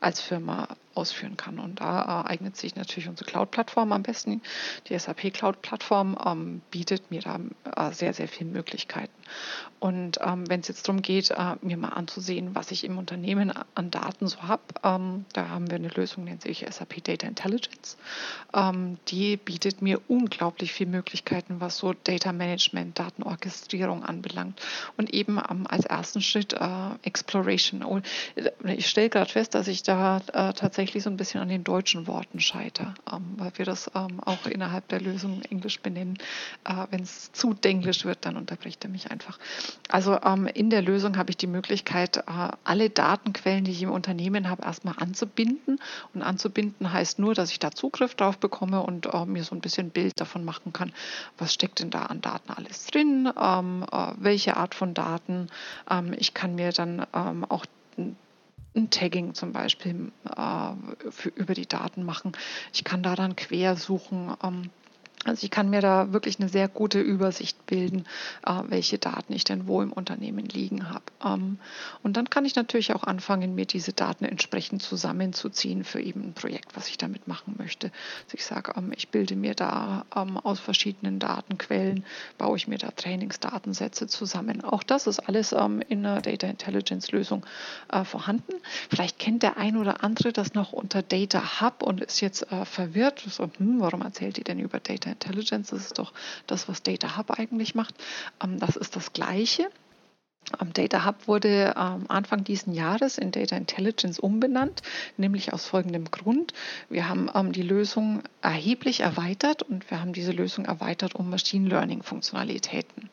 als Firma ausführen kann. Und da äh, eignet sich natürlich unsere Cloud-Plattform am besten. Die SAP Cloud-Plattform ähm, bietet mir da äh, sehr, sehr viele Möglichkeiten. Und ähm, wenn es jetzt darum geht, äh, mir mal anzusehen, was ich im Unternehmen an Daten so habe, ähm, da haben wir eine Lösung, nennt sich SAP Data Intelligence. Ähm, die bietet mir unglaublich viele Möglichkeiten, was so Data Management, Datenorchestrierung anbelangt. Und eben als ersten Schritt äh, Exploration. Oh, ich stelle gerade fest, dass ich da äh, tatsächlich tatsächlich so ein bisschen an den deutschen Worten scheiter, ähm, weil wir das ähm, auch innerhalb der Lösung Englisch benennen. Äh, Wenn es zu denglisch wird, dann unterbricht er mich einfach. Also ähm, in der Lösung habe ich die Möglichkeit, äh, alle Datenquellen, die ich im Unternehmen habe, erstmal anzubinden. Und anzubinden heißt nur, dass ich da Zugriff drauf bekomme und äh, mir so ein bisschen Bild davon machen kann, was steckt denn da an Daten alles drin, ähm, äh, welche Art von Daten. Ähm, ich kann mir dann ähm, auch ein Tagging zum Beispiel äh, für, über die Daten machen. Ich kann da dann quer suchen. Ähm, Also ich kann mir da wirklich eine sehr gute Übersicht bilden, äh, welche Daten ich denn wo im Unternehmen liegen habe. Ähm, und dann kann ich natürlich auch anfangen, mir diese Daten entsprechend zusammenzuziehen für eben ein Projekt, was ich damit machen möchte. Also ich sage, ähm, ich bilde mir da ähm, aus verschiedenen Datenquellen, baue ich mir da Trainingsdatensätze zusammen. Auch das ist alles in einer Data Intelligence Lösung äh, vorhanden. Vielleicht kennt der ein oder andere das noch unter Data Hub und ist jetzt äh, verwirrt. So, hm, warum erzählt ihr denn über Data Intelligence, das ist doch das, was Data Hub eigentlich macht. Ähm, das ist das Gleiche. Data Hub wurde ähm, Anfang dieses Jahres in Data Intelligence umbenannt, nämlich aus folgendem Grund. Wir haben ähm, die Lösung erheblich erweitert und wir haben diese Lösung erweitert um Machine Learning Funktionalitäten.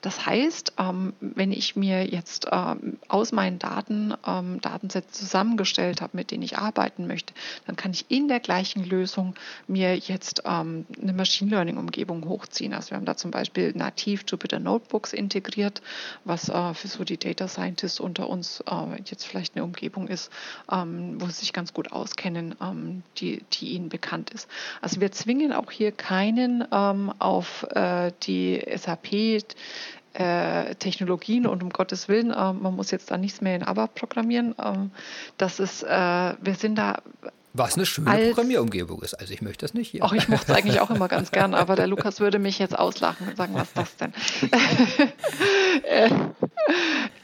Das heißt, ähm, wenn ich mir jetzt ähm, aus meinen Daten ähm, Datensätze zusammengestellt habe, mit denen ich arbeiten möchte, dann kann ich in der gleichen Lösung mir jetzt ähm, eine Machine Learning Umgebung hochziehen. Also wir haben da zum Beispiel nativ Jupyter Notebooks integriert, was für so die Data Scientists unter uns äh, jetzt vielleicht eine Umgebung ist, ähm, wo sie sich ganz gut auskennen, ähm, die, die ihnen bekannt ist. Also wir zwingen auch hier keinen ähm, auf äh, die SAP äh, Technologien und um Gottes Willen, äh, man muss jetzt da nichts mehr in ABAP programmieren. Ähm, das ist, äh, wir sind da was eine schöne als, Programmierumgebung ist. Also ich möchte das nicht hier. Ach, ich mochte es eigentlich auch immer ganz gern, aber der Lukas würde mich jetzt auslachen und sagen, was ist das denn?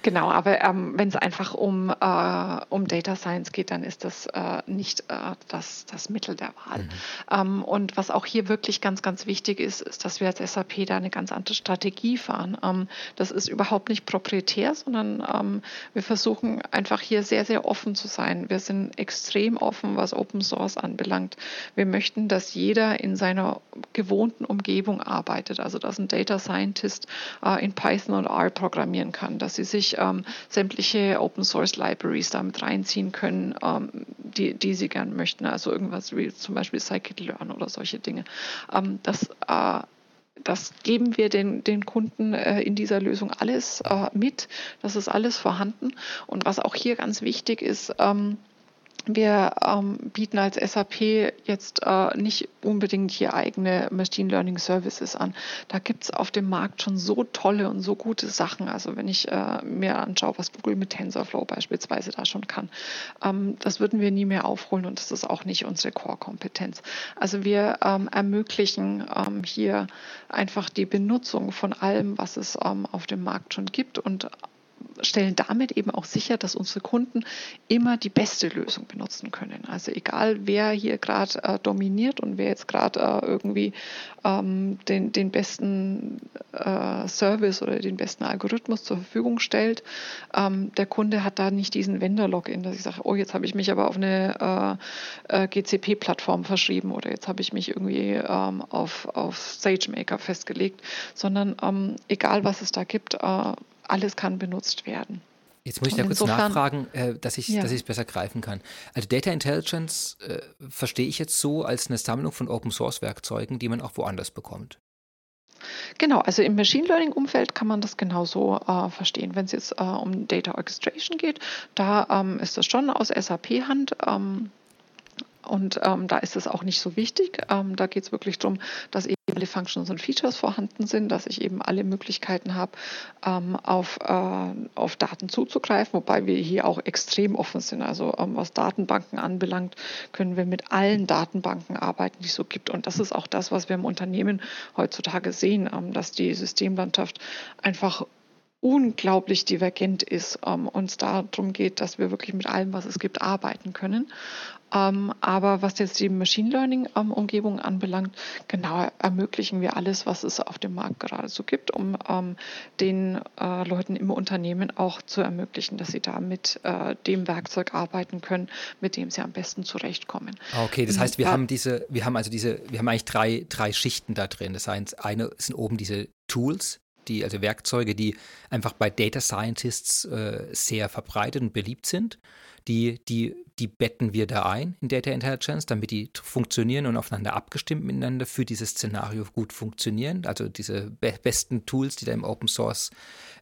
Genau, aber ähm, wenn es einfach um, äh, um Data Science geht, dann ist das äh, nicht äh, das, das Mittel der Wahl. Mhm. Ähm, und was auch hier wirklich ganz, ganz wichtig ist, ist, dass wir als SAP da eine ganz andere Strategie fahren. Ähm, das ist überhaupt nicht proprietär, sondern ähm, wir versuchen einfach hier sehr, sehr offen zu sein. Wir sind extrem offen, was Open Source anbelangt. Wir möchten, dass jeder in seiner gewohnten Umgebung arbeitet, also dass ein Data Scientist äh, in Python und R programmieren kann, dass sie sich ähm, sämtliche Open Source Libraries damit reinziehen können, ähm, die, die sie gern möchten, also irgendwas wie zum Beispiel Scikit-Learn oder solche Dinge. Ähm, das äh, das geben wir den, den Kunden äh, in dieser Lösung alles äh, mit. Das ist alles vorhanden. Und was auch hier ganz wichtig ist, ähm, wir ähm, bieten als SAP jetzt äh, nicht unbedingt hier eigene Machine Learning Services an. Da gibt es auf dem Markt schon so tolle und so gute Sachen. Also wenn ich äh, mir anschaue, was Google mit TensorFlow beispielsweise da schon kann, ähm, das würden wir nie mehr aufholen und das ist auch nicht unsere Core-Kompetenz. Also wir ähm, ermöglichen ähm, hier einfach die Benutzung von allem, was es ähm, auf dem Markt schon gibt und stellen damit eben auch sicher, dass unsere Kunden immer die beste Lösung benutzen können. Also egal, wer hier gerade äh, dominiert und wer jetzt gerade äh, irgendwie ähm, den, den besten äh, Service oder den besten Algorithmus zur Verfügung stellt, ähm, der Kunde hat da nicht diesen Vendor-Login, dass ich sage, oh, jetzt habe ich mich aber auf eine äh, äh, GCP-Plattform verschrieben oder jetzt habe ich mich irgendwie ähm, auf, auf SageMaker festgelegt, sondern ähm, egal, was es da gibt, äh, alles kann benutzt werden. Jetzt muss ich da kurz insofern, nachfragen, äh, dass ich ja. es besser greifen kann. Also Data Intelligence äh, verstehe ich jetzt so als eine Sammlung von Open Source Werkzeugen, die man auch woanders bekommt. Genau, also im Machine Learning Umfeld kann man das genauso äh, verstehen. Wenn es jetzt äh, um Data Orchestration geht, da ähm, ist das schon aus SAP Hand. Ähm, und ähm, da ist es auch nicht so wichtig. Ähm, da geht es wirklich darum, dass eben alle Functions und Features vorhanden sind, dass ich eben alle Möglichkeiten habe, ähm, auf, äh, auf Daten zuzugreifen, wobei wir hier auch extrem offen sind. Also ähm, was Datenbanken anbelangt, können wir mit allen Datenbanken arbeiten, die es so gibt. Und das ist auch das, was wir im Unternehmen heutzutage sehen, ähm, dass die Systemlandschaft einfach unglaublich divergent ist, ähm, uns darum geht, dass wir wirklich mit allem, was es gibt, arbeiten können. Ähm, aber was jetzt die Machine Learning ähm, Umgebung anbelangt, genau ermöglichen wir alles, was es auf dem Markt gerade so gibt, um ähm, den äh, Leuten im Unternehmen auch zu ermöglichen, dass sie da mit äh, dem Werkzeug arbeiten können, mit dem sie am besten zurechtkommen. Ah, okay, das heißt, wir ja. haben diese, wir haben also diese, wir haben eigentlich drei, drei Schichten da drin. Das heißt, eine sind oben diese Tools, die, also Werkzeuge, die einfach bei Data Scientists äh, sehr verbreitet und beliebt sind. Die, die, die betten wir da ein in Data Intelligence, damit die funktionieren und aufeinander abgestimmt miteinander für dieses Szenario gut funktionieren. Also diese be besten Tools, die da im Open Source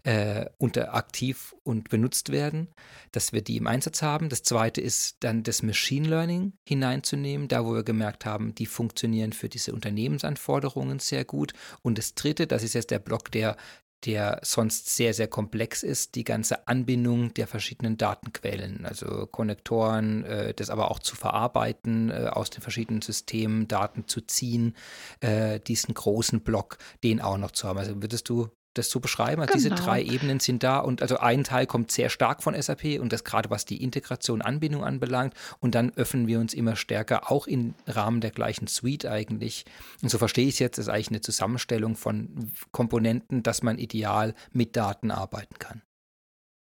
äh, unter aktiv und benutzt werden, dass wir die im Einsatz haben. Das zweite ist dann das Machine Learning hineinzunehmen, da wo wir gemerkt haben, die funktionieren für diese Unternehmensanforderungen sehr gut. Und das dritte, das ist jetzt der Block, der der sonst sehr, sehr komplex ist, die ganze Anbindung der verschiedenen Datenquellen, also Konnektoren, äh, das aber auch zu verarbeiten, äh, aus den verschiedenen Systemen Daten zu ziehen, äh, diesen großen Block, den auch noch zu haben. Also würdest du das so beschreiben? Also genau. diese drei Ebenen sind da und also ein Teil kommt sehr stark von SAP und das gerade was die Integration, Anbindung anbelangt und dann öffnen wir uns immer stärker auch im Rahmen der gleichen Suite eigentlich. Und so verstehe ich es jetzt, ist eigentlich eine Zusammenstellung von Komponenten, dass man ideal mit Daten arbeiten kann.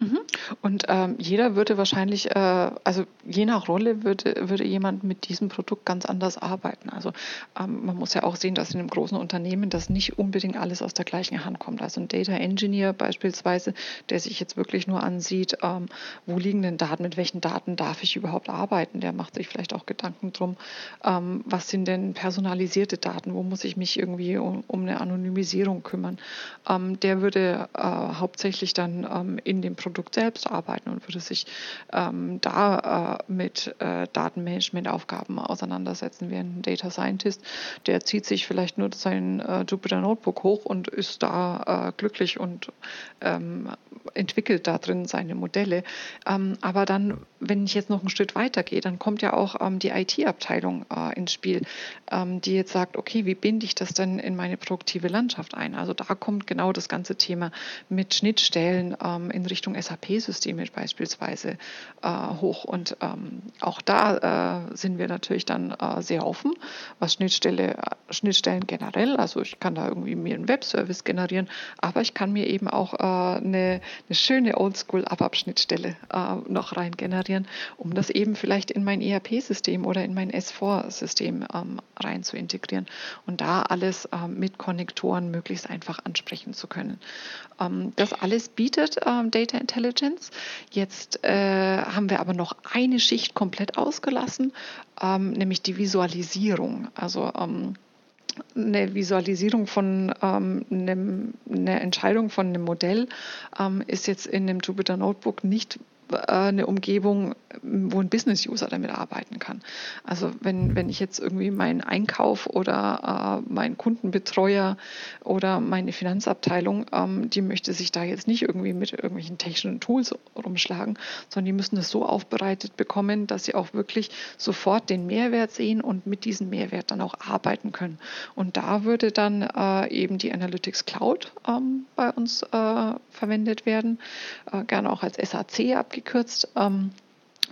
Mhm. Und ähm, jeder würde wahrscheinlich, äh, also je nach Rolle würde, würde jemand mit diesem Produkt ganz anders arbeiten. Also ähm, man muss ja auch sehen, dass in einem großen Unternehmen das nicht unbedingt alles aus der gleichen Hand kommt. Also ein Data Engineer beispielsweise, der sich jetzt wirklich nur ansieht, ähm, wo liegen denn Daten, mit welchen Daten darf ich überhaupt arbeiten, der macht sich vielleicht auch Gedanken drum, ähm, was sind denn personalisierte Daten, wo muss ich mich irgendwie um, um eine Anonymisierung kümmern. Ähm, der würde äh, hauptsächlich dann ähm, in dem Produkt Produkt selbst arbeiten und würde sich ähm, da äh, mit äh, Datenmanagement-Aufgaben auseinandersetzen, wie ein Data Scientist. Der zieht sich vielleicht nur sein äh, Jupyter Notebook hoch und ist da äh, glücklich und ähm, entwickelt da drin seine Modelle. Ähm, aber dann, wenn ich jetzt noch einen Schritt weiter gehe, dann kommt ja auch ähm, die IT-Abteilung äh, ins Spiel, ähm, die jetzt sagt, okay, wie binde ich das denn in meine produktive Landschaft ein? Also da kommt genau das ganze Thema mit Schnittstellen ähm, in Richtung SAP-Systeme beispielsweise äh, hoch. Und ähm, auch da äh, sind wir natürlich dann äh, sehr offen, was Schnittstelle, Schnittstellen generell, also ich kann da irgendwie mir einen Webservice generieren, aber ich kann mir eben auch äh, eine, eine schöne Oldschool-ABAP-Schnittstelle äh, noch rein generieren, um das eben vielleicht in mein ERP-System oder in mein S4-System ähm, rein zu integrieren und da alles mit Konnektoren möglichst einfach ansprechen zu können. Ähm, das alles bietet ähm, Data Intelligence. Jetzt äh, haben wir aber noch eine Schicht komplett ausgelassen, ähm, nämlich die Visualisierung. Also ähm, eine Visualisierung von ähm, einem, eine Entscheidung von einem Modell ähm, ist jetzt in dem Jupyter Notebook nicht eine Umgebung, wo ein Business-User damit arbeiten kann. Also wenn, wenn ich jetzt irgendwie meinen Einkauf oder äh, meinen Kundenbetreuer oder meine Finanzabteilung, ähm, die möchte sich da jetzt nicht irgendwie mit irgendwelchen technischen Tools rumschlagen, sondern die müssen das so aufbereitet bekommen, dass sie auch wirklich sofort den Mehrwert sehen und mit diesem Mehrwert dann auch arbeiten können. Und da würde dann äh, eben die Analytics Cloud ähm, bei uns äh, verwendet werden, äh, gerne auch als SAC abgegeben abgekürzt. Ähm,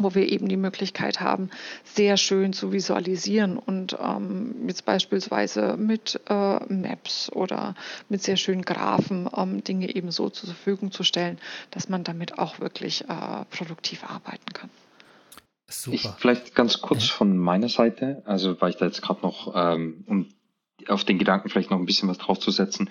wo wir eben die Möglichkeit haben, sehr schön zu visualisieren und ähm, jetzt beispielsweise mit äh, Maps oder mit sehr schönen Graphen ähm, Dinge eben so zur Verfügung zu stellen, dass man damit auch wirklich äh, produktiv arbeiten kann. Super. Ich, vielleicht ganz kurz von meiner Seite, also weil ich da jetzt gerade noch ähm, um auf den Gedanken vielleicht noch ein bisschen was draufzusetzen.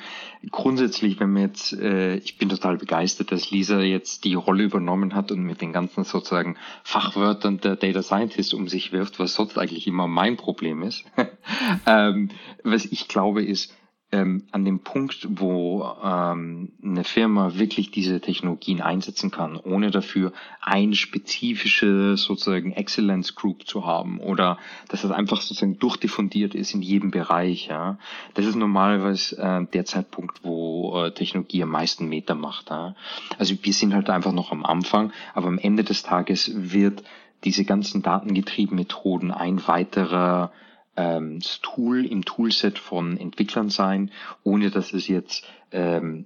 Grundsätzlich, wenn man jetzt, äh, ich bin total begeistert, dass Lisa jetzt die Rolle übernommen hat und mit den ganzen sozusagen Fachwörtern der Data Scientist um sich wirft, was sonst eigentlich immer mein Problem ist. ähm, was ich glaube ist, ähm, an dem Punkt, wo ähm, eine Firma wirklich diese Technologien einsetzen kann, ohne dafür ein spezifische sozusagen Excellence Group zu haben oder dass das einfach sozusagen durchdiffundiert ist in jedem Bereich. Ja, das ist normalerweise äh, der Zeitpunkt, wo äh, Technologie am meisten Meter macht. Ja? Also wir sind halt einfach noch am Anfang, aber am Ende des Tages wird diese ganzen datengetriebenen Methoden ein weiterer ähm, Tool im Toolset von Entwicklern sein, ohne dass es jetzt ähm,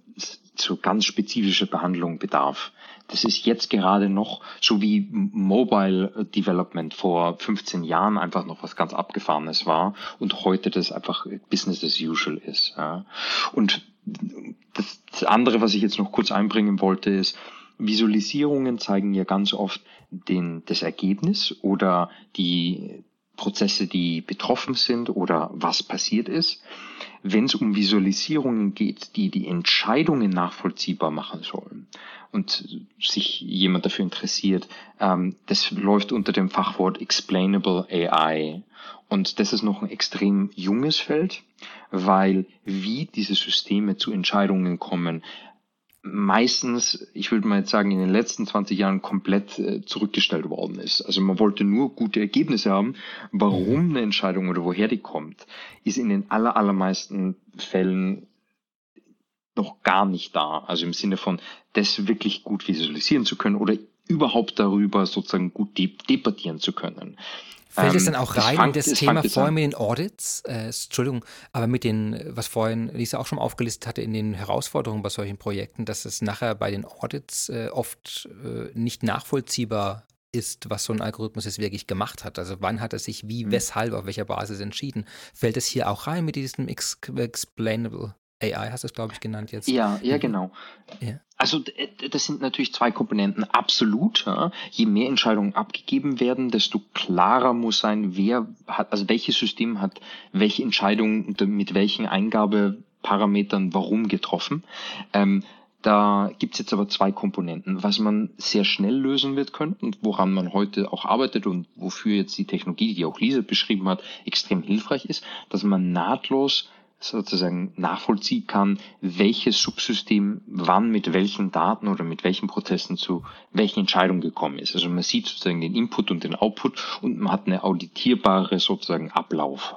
zu ganz spezifischer Behandlung bedarf. Das ist jetzt gerade noch so wie Mobile Development vor 15 Jahren einfach noch was ganz Abgefahrenes war und heute das einfach Business as usual ist. Ja. Und das andere, was ich jetzt noch kurz einbringen wollte, ist, Visualisierungen zeigen ja ganz oft den, das Ergebnis oder die, Prozesse, die betroffen sind oder was passiert ist. Wenn es um Visualisierungen geht, die die Entscheidungen nachvollziehbar machen sollen und sich jemand dafür interessiert, ähm, das läuft unter dem Fachwort Explainable AI. Und das ist noch ein extrem junges Feld, weil wie diese Systeme zu Entscheidungen kommen, meistens, ich würde mal jetzt sagen, in den letzten 20 Jahren komplett äh, zurückgestellt worden ist. Also man wollte nur gute Ergebnisse haben. Warum mhm. eine Entscheidung oder woher die kommt, ist in den aller, allermeisten Fällen noch gar nicht da. Also im Sinne von, das wirklich gut visualisieren zu können oder überhaupt darüber sozusagen gut debattieren zu können. Fällt es ähm, dann auch rein in das Thema vorhin mit den Audits? Äh, Entschuldigung, aber mit den, was vorhin Lisa auch schon aufgelistet hatte, in den Herausforderungen bei solchen Projekten, dass es nachher bei den Audits äh, oft äh, nicht nachvollziehbar ist, was so ein Algorithmus jetzt wirklich gemacht hat. Also wann hat er sich wie, mhm. weshalb, auf welcher Basis entschieden? Fällt es hier auch rein mit diesem Explainable AI hast du es, glaube ich, genannt jetzt. Ja, ja, mhm. genau. Ja. Also das sind natürlich zwei Komponenten. Absolut. Ja. Je mehr Entscheidungen abgegeben werden, desto klarer muss sein, wer hat, also welches System hat welche Entscheidungen mit welchen Eingabeparametern warum getroffen. Ähm, da gibt's jetzt aber zwei Komponenten. Was man sehr schnell lösen wird können und woran man heute auch arbeitet und wofür jetzt die Technologie, die auch Lisa beschrieben hat, extrem hilfreich ist, dass man nahtlos sozusagen nachvollziehen kann, welches Subsystem wann mit welchen Daten oder mit welchen Prozessen zu welchen Entscheidungen gekommen ist. Also man sieht sozusagen den Input und den Output und man hat eine auditierbare sozusagen Ablauf.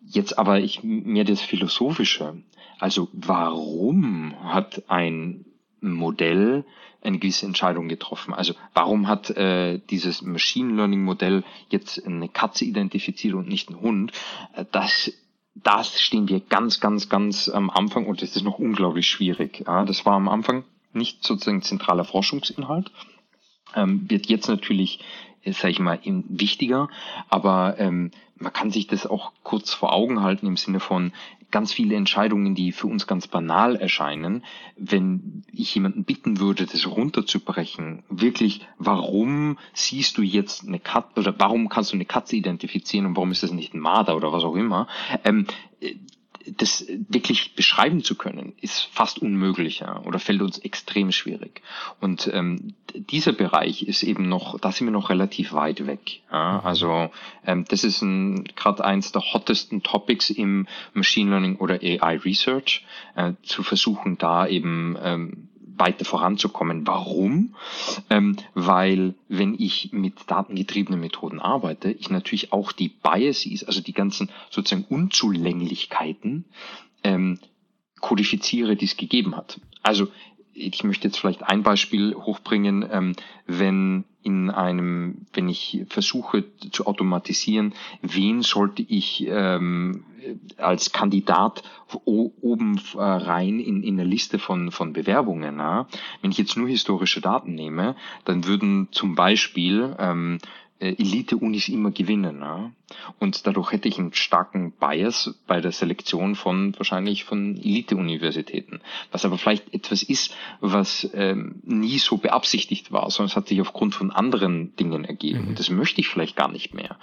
Jetzt aber ich mehr das Philosophische. Also warum hat ein Modell eine gewisse Entscheidung getroffen. Also warum hat äh, dieses Machine Learning Modell jetzt eine Katze identifiziert und nicht einen Hund? Äh, das das stehen wir ganz, ganz, ganz am Anfang und das ist noch unglaublich schwierig. Ja, das war am Anfang nicht sozusagen zentraler Forschungsinhalt, ähm, wird jetzt natürlich, sage ich mal, wichtiger, aber ähm, man kann sich das auch kurz vor Augen halten im Sinne von ganz viele Entscheidungen, die für uns ganz banal erscheinen. Wenn ich jemanden bitten würde, das runterzubrechen, wirklich, warum siehst du jetzt eine Katze oder warum kannst du eine Katze identifizieren und warum ist das nicht ein Marder oder was auch immer, ähm, das wirklich beschreiben zu können, ist fast unmöglich ja, oder fällt uns extrem schwierig. Und ähm, dieser Bereich ist eben noch, da sind wir noch relativ weit weg. Ja. Also ähm, das ist gerade eins der hottesten Topics im Machine Learning oder AI Research, äh, zu versuchen, da eben ähm, weiter voranzukommen. Warum? Ähm, weil wenn ich mit datengetriebenen Methoden arbeite, ich natürlich auch die Biases, also die ganzen sozusagen Unzulänglichkeiten ähm, kodifiziere, die es gegeben hat. Also ich möchte jetzt vielleicht ein Beispiel hochbringen, ähm, wenn in einem, wenn ich versuche zu automatisieren, wen sollte ich ähm, als Kandidat oben äh, rein in, in eine Liste von, von Bewerbungen. Ja? Wenn ich jetzt nur historische Daten nehme, dann würden zum Beispiel ähm, äh, Elite-Unis immer gewinnen. Ja? Und dadurch hätte ich einen starken Bias bei der Selektion von wahrscheinlich von Elite-Universitäten. Was aber vielleicht etwas ist, was ähm, nie so beabsichtigt war, sondern es hat sich aufgrund von anderen Dingen ergeben. Mhm. Und das möchte ich vielleicht gar nicht mehr.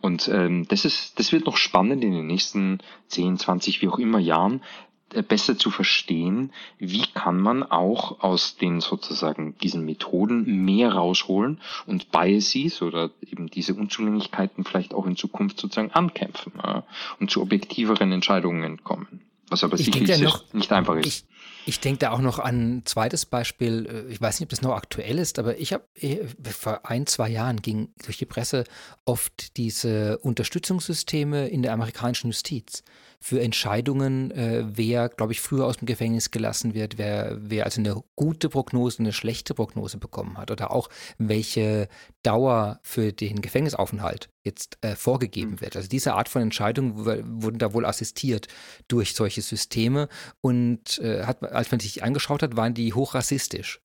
Und ähm, das ist, das wird noch spannend in den nächsten 10, 20, wie auch immer Jahren, äh, besser zu verstehen, wie kann man auch aus den sozusagen diesen Methoden mehr rausholen und Biases oder eben diese Unzulänglichkeiten vielleicht auch in Zukunft sozusagen ankämpfen ja, und zu objektiveren Entscheidungen kommen. Was aber ich sicherlich ja nicht einfach ist. Ich, ich denke da auch noch an ein zweites Beispiel. Äh, ich weiß nicht, ob das noch aktuell ist, aber ich habe äh, vor ein, zwei Jahren ging durch die Presse oft diese Unterstützungssysteme in der amerikanischen Justiz für Entscheidungen, äh, wer, glaube ich, früher aus dem Gefängnis gelassen wird, wer, wer also eine gute Prognose, eine schlechte Prognose bekommen hat oder auch welche Dauer für den Gefängnisaufenthalt jetzt äh, vorgegeben mhm. wird. Also diese Art von Entscheidungen wurden da wohl assistiert durch solche Systeme und äh, hat, als man sich angeschaut hat, waren die hochrassistisch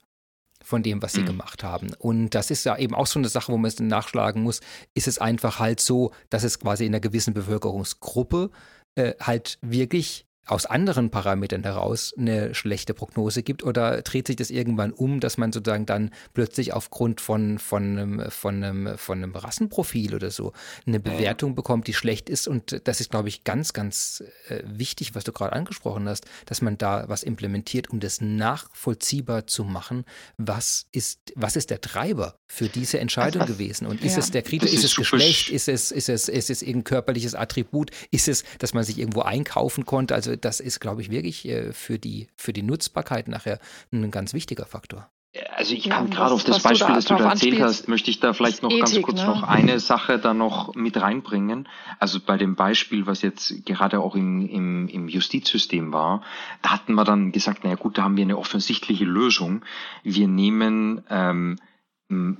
von dem, was sie mhm. gemacht haben. Und das ist ja eben auch so eine Sache, wo man es nachschlagen muss. Ist es einfach halt so, dass es quasi in einer gewissen Bevölkerungsgruppe äh, halt wirklich aus anderen Parametern heraus eine schlechte Prognose gibt? Oder dreht sich das irgendwann um, dass man sozusagen dann plötzlich aufgrund von, von, einem, von, einem, von einem Rassenprofil oder so eine Bewertung bekommt, die schlecht ist? Und das ist, glaube ich, ganz, ganz äh, wichtig, was du gerade angesprochen hast, dass man da was implementiert, um das nachvollziehbar zu machen, was ist, was ist der Treiber für diese Entscheidung also, gewesen? Und ist ja. es der Kriter, ist, ist es Geschlecht, ist es, ist es, ist es irgendein körperliches Attribut, ist es, dass man sich irgendwo einkaufen konnte, also das ist, glaube ich, wirklich äh, für die, für die Nutzbarkeit nachher ein ganz wichtiger Faktor. Also ich kann ja, gerade auf das Beispiel, da das du da erzählt hast, möchte ich da vielleicht noch Ethik, ganz kurz ne? noch eine Sache da noch mit reinbringen. Also bei dem Beispiel, was jetzt gerade auch im, im, im Justizsystem war, da hatten wir dann gesagt, naja gut, da haben wir eine offensichtliche Lösung. Wir nehmen ähm,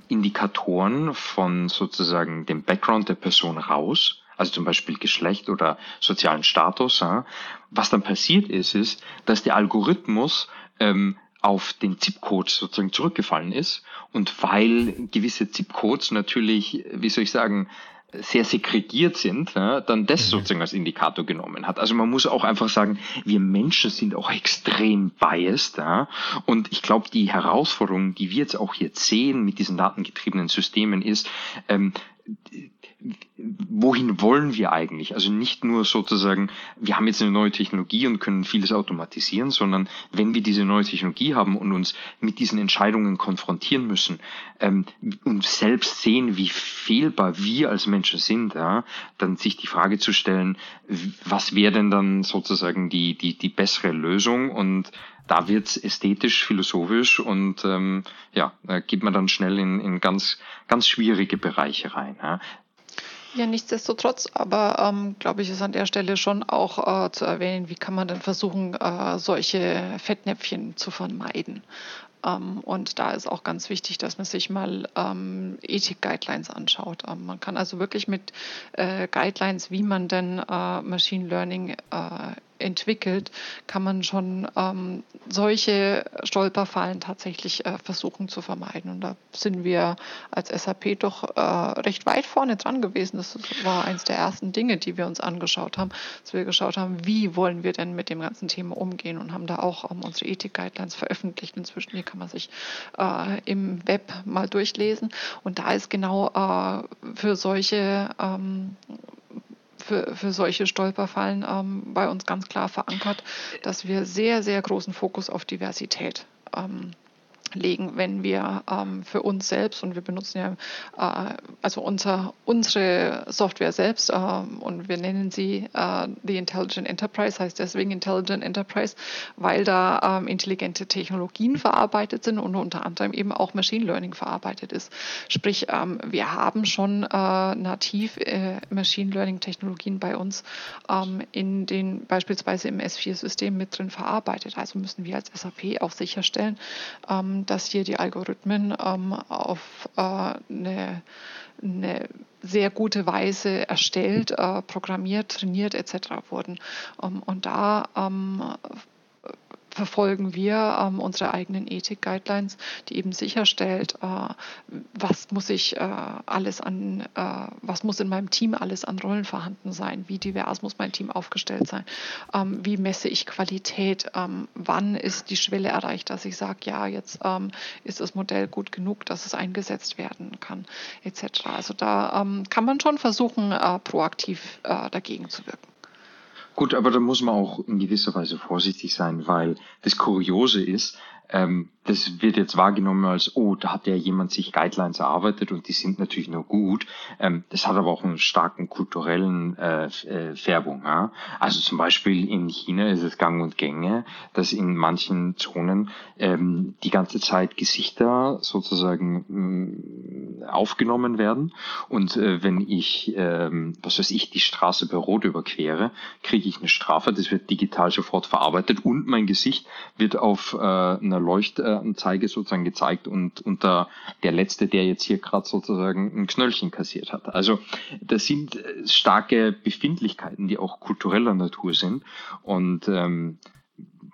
Indikatoren von sozusagen dem Background der Person raus also zum Beispiel Geschlecht oder sozialen Status. Was dann passiert ist, ist, dass der Algorithmus ähm, auf den ZIP-Code sozusagen zurückgefallen ist. Und weil gewisse ZIP-Codes natürlich, wie soll ich sagen, sehr segregiert sind, dann das mhm. sozusagen als Indikator genommen hat. Also man muss auch einfach sagen, wir Menschen sind auch extrem biased. Ja, und ich glaube, die Herausforderung, die wir jetzt auch jetzt sehen mit diesen datengetriebenen Systemen, ist, ähm, wohin wollen wir eigentlich? Also nicht nur sozusagen, wir haben jetzt eine neue Technologie und können vieles automatisieren, sondern wenn wir diese neue Technologie haben und uns mit diesen Entscheidungen konfrontieren müssen ähm, und selbst sehen, wie fehlbar wir als Menschen sind, ja, dann sich die Frage zu stellen, was wäre denn dann sozusagen die, die, die bessere Lösung und da wird's ästhetisch, philosophisch und ähm, ja, geht man dann schnell in, in ganz, ganz schwierige Bereiche rein. Ja. Ja, nichtsdestotrotz, aber ähm, glaube ich, ist an der Stelle schon auch äh, zu erwähnen, wie kann man denn versuchen, äh, solche Fettnäpfchen zu vermeiden. Ähm, und da ist auch ganz wichtig, dass man sich mal ähm, Ethik-Guidelines anschaut. Ähm, man kann also wirklich mit äh, Guidelines, wie man denn äh, Machine Learning äh, entwickelt, kann man schon ähm, solche Stolperfallen tatsächlich äh, versuchen zu vermeiden. Und da sind wir als SAP doch äh, recht weit vorne dran gewesen. Das war eines der ersten Dinge, die wir uns angeschaut haben, dass wir geschaut haben, wie wollen wir denn mit dem ganzen Thema umgehen und haben da auch ähm, unsere Ethik-Guidelines veröffentlicht. Inzwischen, die kann man sich äh, im Web mal durchlesen. Und da ist genau äh, für solche ähm, für, für solche Stolperfallen ähm, bei uns ganz klar verankert, dass wir sehr, sehr großen Fokus auf Diversität ähm, legen, wenn wir ähm, für uns selbst und wir benutzen ja äh, also unser, unsere Software selbst äh, und wir nennen sie äh, die Intelligent Enterprise, heißt deswegen Intelligent Enterprise, weil da ähm, intelligente Technologien verarbeitet sind und unter anderem eben auch Machine Learning verarbeitet ist. Sprich, ähm, wir haben schon äh, nativ äh, Machine Learning Technologien bei uns ähm, in den beispielsweise im S4-System mit drin verarbeitet. Also müssen wir als SAP auch sicherstellen, ähm, dass hier die Algorithmen ähm, auf äh, eine, eine sehr gute Weise erstellt, äh, programmiert, trainiert etc. wurden. Um, und da ähm, verfolgen wir ähm, unsere eigenen Ethik-Guidelines, die eben sicherstellt, äh, was muss ich äh, alles an, äh, was muss in meinem Team alles an Rollen vorhanden sein, wie divers muss mein Team aufgestellt sein, ähm, wie messe ich Qualität, ähm, wann ist die Schwelle erreicht, dass ich sage, ja, jetzt ähm, ist das Modell gut genug, dass es eingesetzt werden kann, etc. Also da ähm, kann man schon versuchen, äh, proaktiv äh, dagegen zu wirken. Gut, aber da muss man auch in gewisser Weise vorsichtig sein, weil das Kuriose ist, ähm, das wird jetzt wahrgenommen als, oh, da hat ja jemand sich Guidelines erarbeitet und die sind natürlich nur gut. Ähm, das hat aber auch einen starken kulturellen äh, äh, Färbung. Ja? Also zum Beispiel in China ist es gang und gänge, dass in manchen Zonen ähm, die ganze Zeit Gesichter sozusagen mh, mm, aufgenommen werden. Und äh, wenn ich, ähm, was weiß ich, die Straße bei Rot überquere, kriege ich eine Strafe. Das wird digital sofort verarbeitet und mein Gesicht wird auf äh, einer Leuchtanzeige sozusagen gezeigt und unter der letzte, der jetzt hier gerade sozusagen ein Knöllchen kassiert hat. Also das sind äh, starke Befindlichkeiten, die auch kultureller Natur sind und ähm,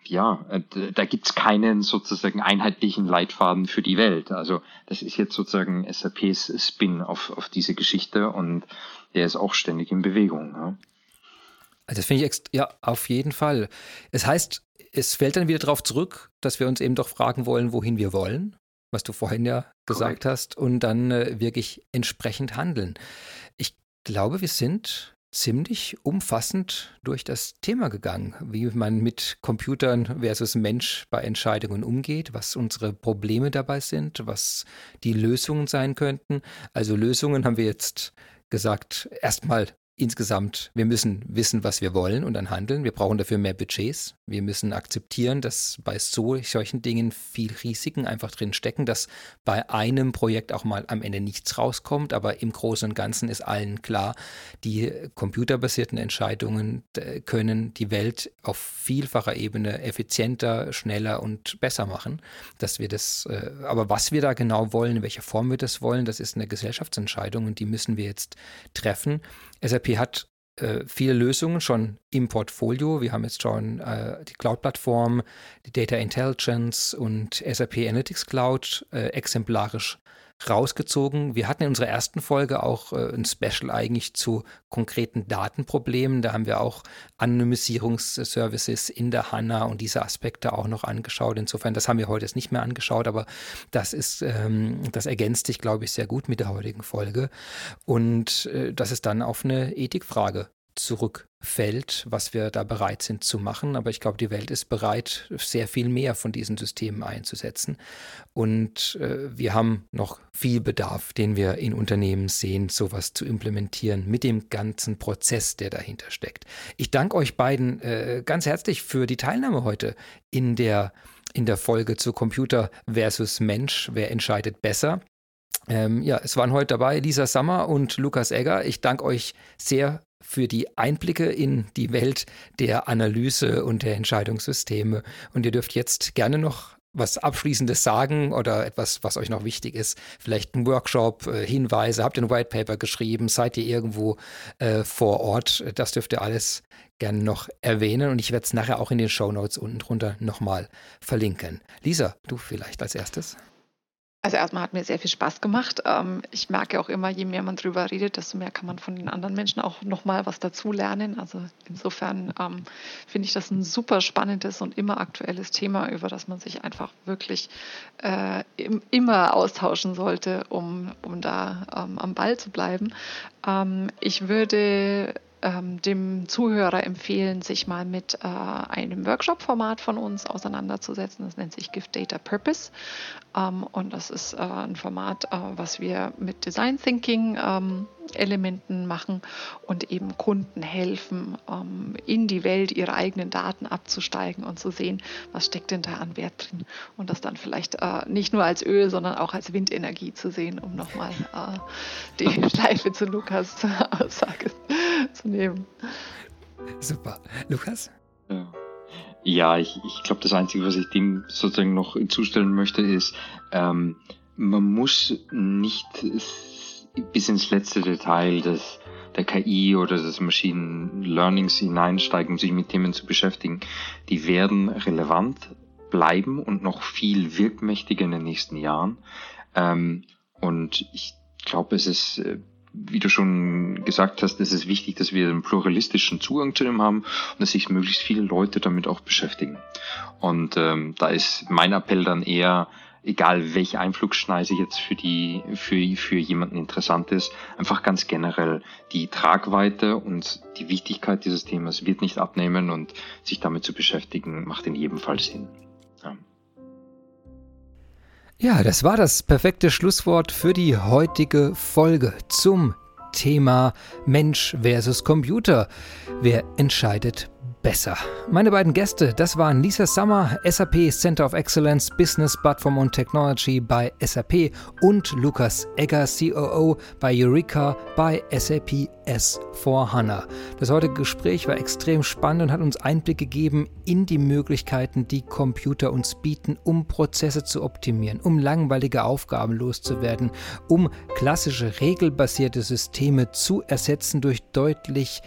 ja, äh, da gibt's keinen sozusagen einheitlichen Leitfaden für die Welt. Also das ist jetzt sozusagen SAPs Spin auf, auf diese Geschichte und der ist auch ständig in Bewegung. Ja. Also das finde ich, ja, auf jeden Fall. Es heißt, es fällt dann wieder darauf zurück, dass wir uns eben doch fragen wollen, wohin wir wollen, was du vorhin ja gesagt Correct. hast, und dann äh, wirklich entsprechend handeln. Ich glaube, wir sind ziemlich umfassend durch das Thema gegangen, wie man mit Computern versus Mensch bei Entscheidungen umgeht, was unsere Probleme dabei sind, was die Lösungen sein könnten. Also Lösungen haben wir jetzt gesagt, erstmal insgesamt, wir müssen wissen, was wir wollen und dann handeln. Wir brauchen dafür mehr Budgets. Wir müssen akzeptieren, dass bei so solchen Dingen viel Risiken einfach drin stecken, dass bei einem Projekt auch mal am Ende nichts rauskommt. Aber im Großen und Ganzen ist allen klar, die computerbasierten Entscheidungen äh, können die Welt auf vielfacher Ebene effizienter, schneller und besser machen. Dass wir das, äh, aber was wir da genau wollen, in welcher Form wir das wollen, das ist eine Gesellschaftsentscheidung und die müssen wir jetzt treffen. SAP hat äh, viele Lösungen schon im Portfolio. Wir haben jetzt schon äh, die Cloud-Plattform, die Data Intelligence und SAP Analytics Cloud äh, exemplarisch rausgezogen. Wir hatten in unserer ersten Folge auch äh, ein Special eigentlich zu konkreten Datenproblemen. Da haben wir auch Anonymisierungsservices in der HANA und diese Aspekte auch noch angeschaut. Insofern, das haben wir heute jetzt nicht mehr angeschaut, aber das ist, ähm, das ergänzt sich, glaube ich, sehr gut mit der heutigen Folge. Und äh, das ist dann auf eine Ethikfrage zurückfällt, was wir da bereit sind zu machen. Aber ich glaube, die Welt ist bereit, sehr viel mehr von diesen Systemen einzusetzen. Und äh, wir haben noch viel Bedarf, den wir in Unternehmen sehen, sowas zu implementieren mit dem ganzen Prozess, der dahinter steckt. Ich danke euch beiden äh, ganz herzlich für die Teilnahme heute in der in der Folge zu Computer versus Mensch. Wer entscheidet besser? Ähm, ja, es waren heute dabei Lisa Sammer und Lukas Egger. Ich danke euch sehr für die Einblicke in die Welt der Analyse und der Entscheidungssysteme. Und ihr dürft jetzt gerne noch was Abschließendes sagen oder etwas, was euch noch wichtig ist. Vielleicht ein Workshop, äh, Hinweise, habt ihr ein White Paper geschrieben, seid ihr irgendwo äh, vor Ort. Das dürft ihr alles gerne noch erwähnen und ich werde es nachher auch in den Show Notes unten drunter nochmal verlinken. Lisa, du vielleicht als erstes. Also erstmal hat mir sehr viel Spaß gemacht. Ähm, ich merke auch immer, je mehr man drüber redet, desto mehr kann man von den anderen Menschen auch nochmal was dazulernen. Also insofern ähm, finde ich das ein super spannendes und immer aktuelles Thema, über das man sich einfach wirklich äh, immer austauschen sollte, um, um da ähm, am Ball zu bleiben. Ich würde ähm, dem Zuhörer empfehlen, sich mal mit äh, einem Workshop-Format von uns auseinanderzusetzen. Das nennt sich Gift Data Purpose. Ähm, und das ist äh, ein Format, äh, was wir mit Design Thinking ähm, Elementen machen und eben Kunden helfen, ähm, in die Welt ihre eigenen Daten abzusteigen und zu sehen, was steckt denn da an Wert drin und das dann vielleicht äh, nicht nur als Öl, sondern auch als Windenergie zu sehen, um nochmal äh, die Schleife zu Lukas Aussage zu nehmen. Super. Lukas? Ja. Ja, ich, ich glaube, das Einzige, was ich dem sozusagen noch zustellen möchte, ist, ähm, man muss nicht bis ins letzte Detail des, der KI oder des Machine Learnings hineinsteigen, um sich mit Themen zu beschäftigen. Die werden relevant bleiben und noch viel wirkmächtiger in den nächsten Jahren. Ähm, und ich glaube, es ist, äh, wie du schon gesagt hast, es ist wichtig, dass wir einen pluralistischen Zugang zu dem haben und dass sich möglichst viele Leute damit auch beschäftigen. Und ähm, da ist mein Appell dann eher, egal welche Einflugschneise jetzt für die, für, für jemanden interessant ist, einfach ganz generell die Tragweite und die Wichtigkeit dieses Themas wird nicht abnehmen und sich damit zu beschäftigen, macht in jedem Fall Sinn. Ja. Ja, das war das perfekte Schlusswort für die heutige Folge zum Thema Mensch versus Computer. Wer entscheidet besser. Meine beiden Gäste, das waren Lisa Summer, SAP Center of Excellence Business Platform und Technology bei SAP und Lukas Egger, COO bei Eureka bei SAP S4HANA. Das heutige Gespräch war extrem spannend und hat uns Einblick gegeben in die Möglichkeiten, die Computer uns bieten, um Prozesse zu optimieren, um langweilige Aufgaben loszuwerden, um klassische regelbasierte Systeme zu ersetzen durch deutlich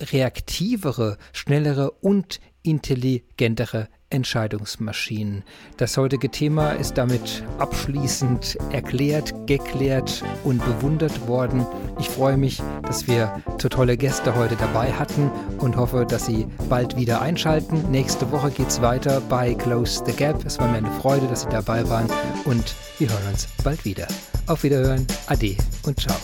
reaktivere, schnellere und intelligentere Entscheidungsmaschinen. Das heutige Thema ist damit abschließend erklärt, geklärt und bewundert worden. Ich freue mich, dass wir so tolle Gäste heute dabei hatten und hoffe, dass Sie bald wieder einschalten. Nächste Woche geht es weiter bei Close the Gap. Es war mir eine Freude, dass Sie dabei waren und wir hören uns bald wieder. Auf Wiederhören, Ade und ciao.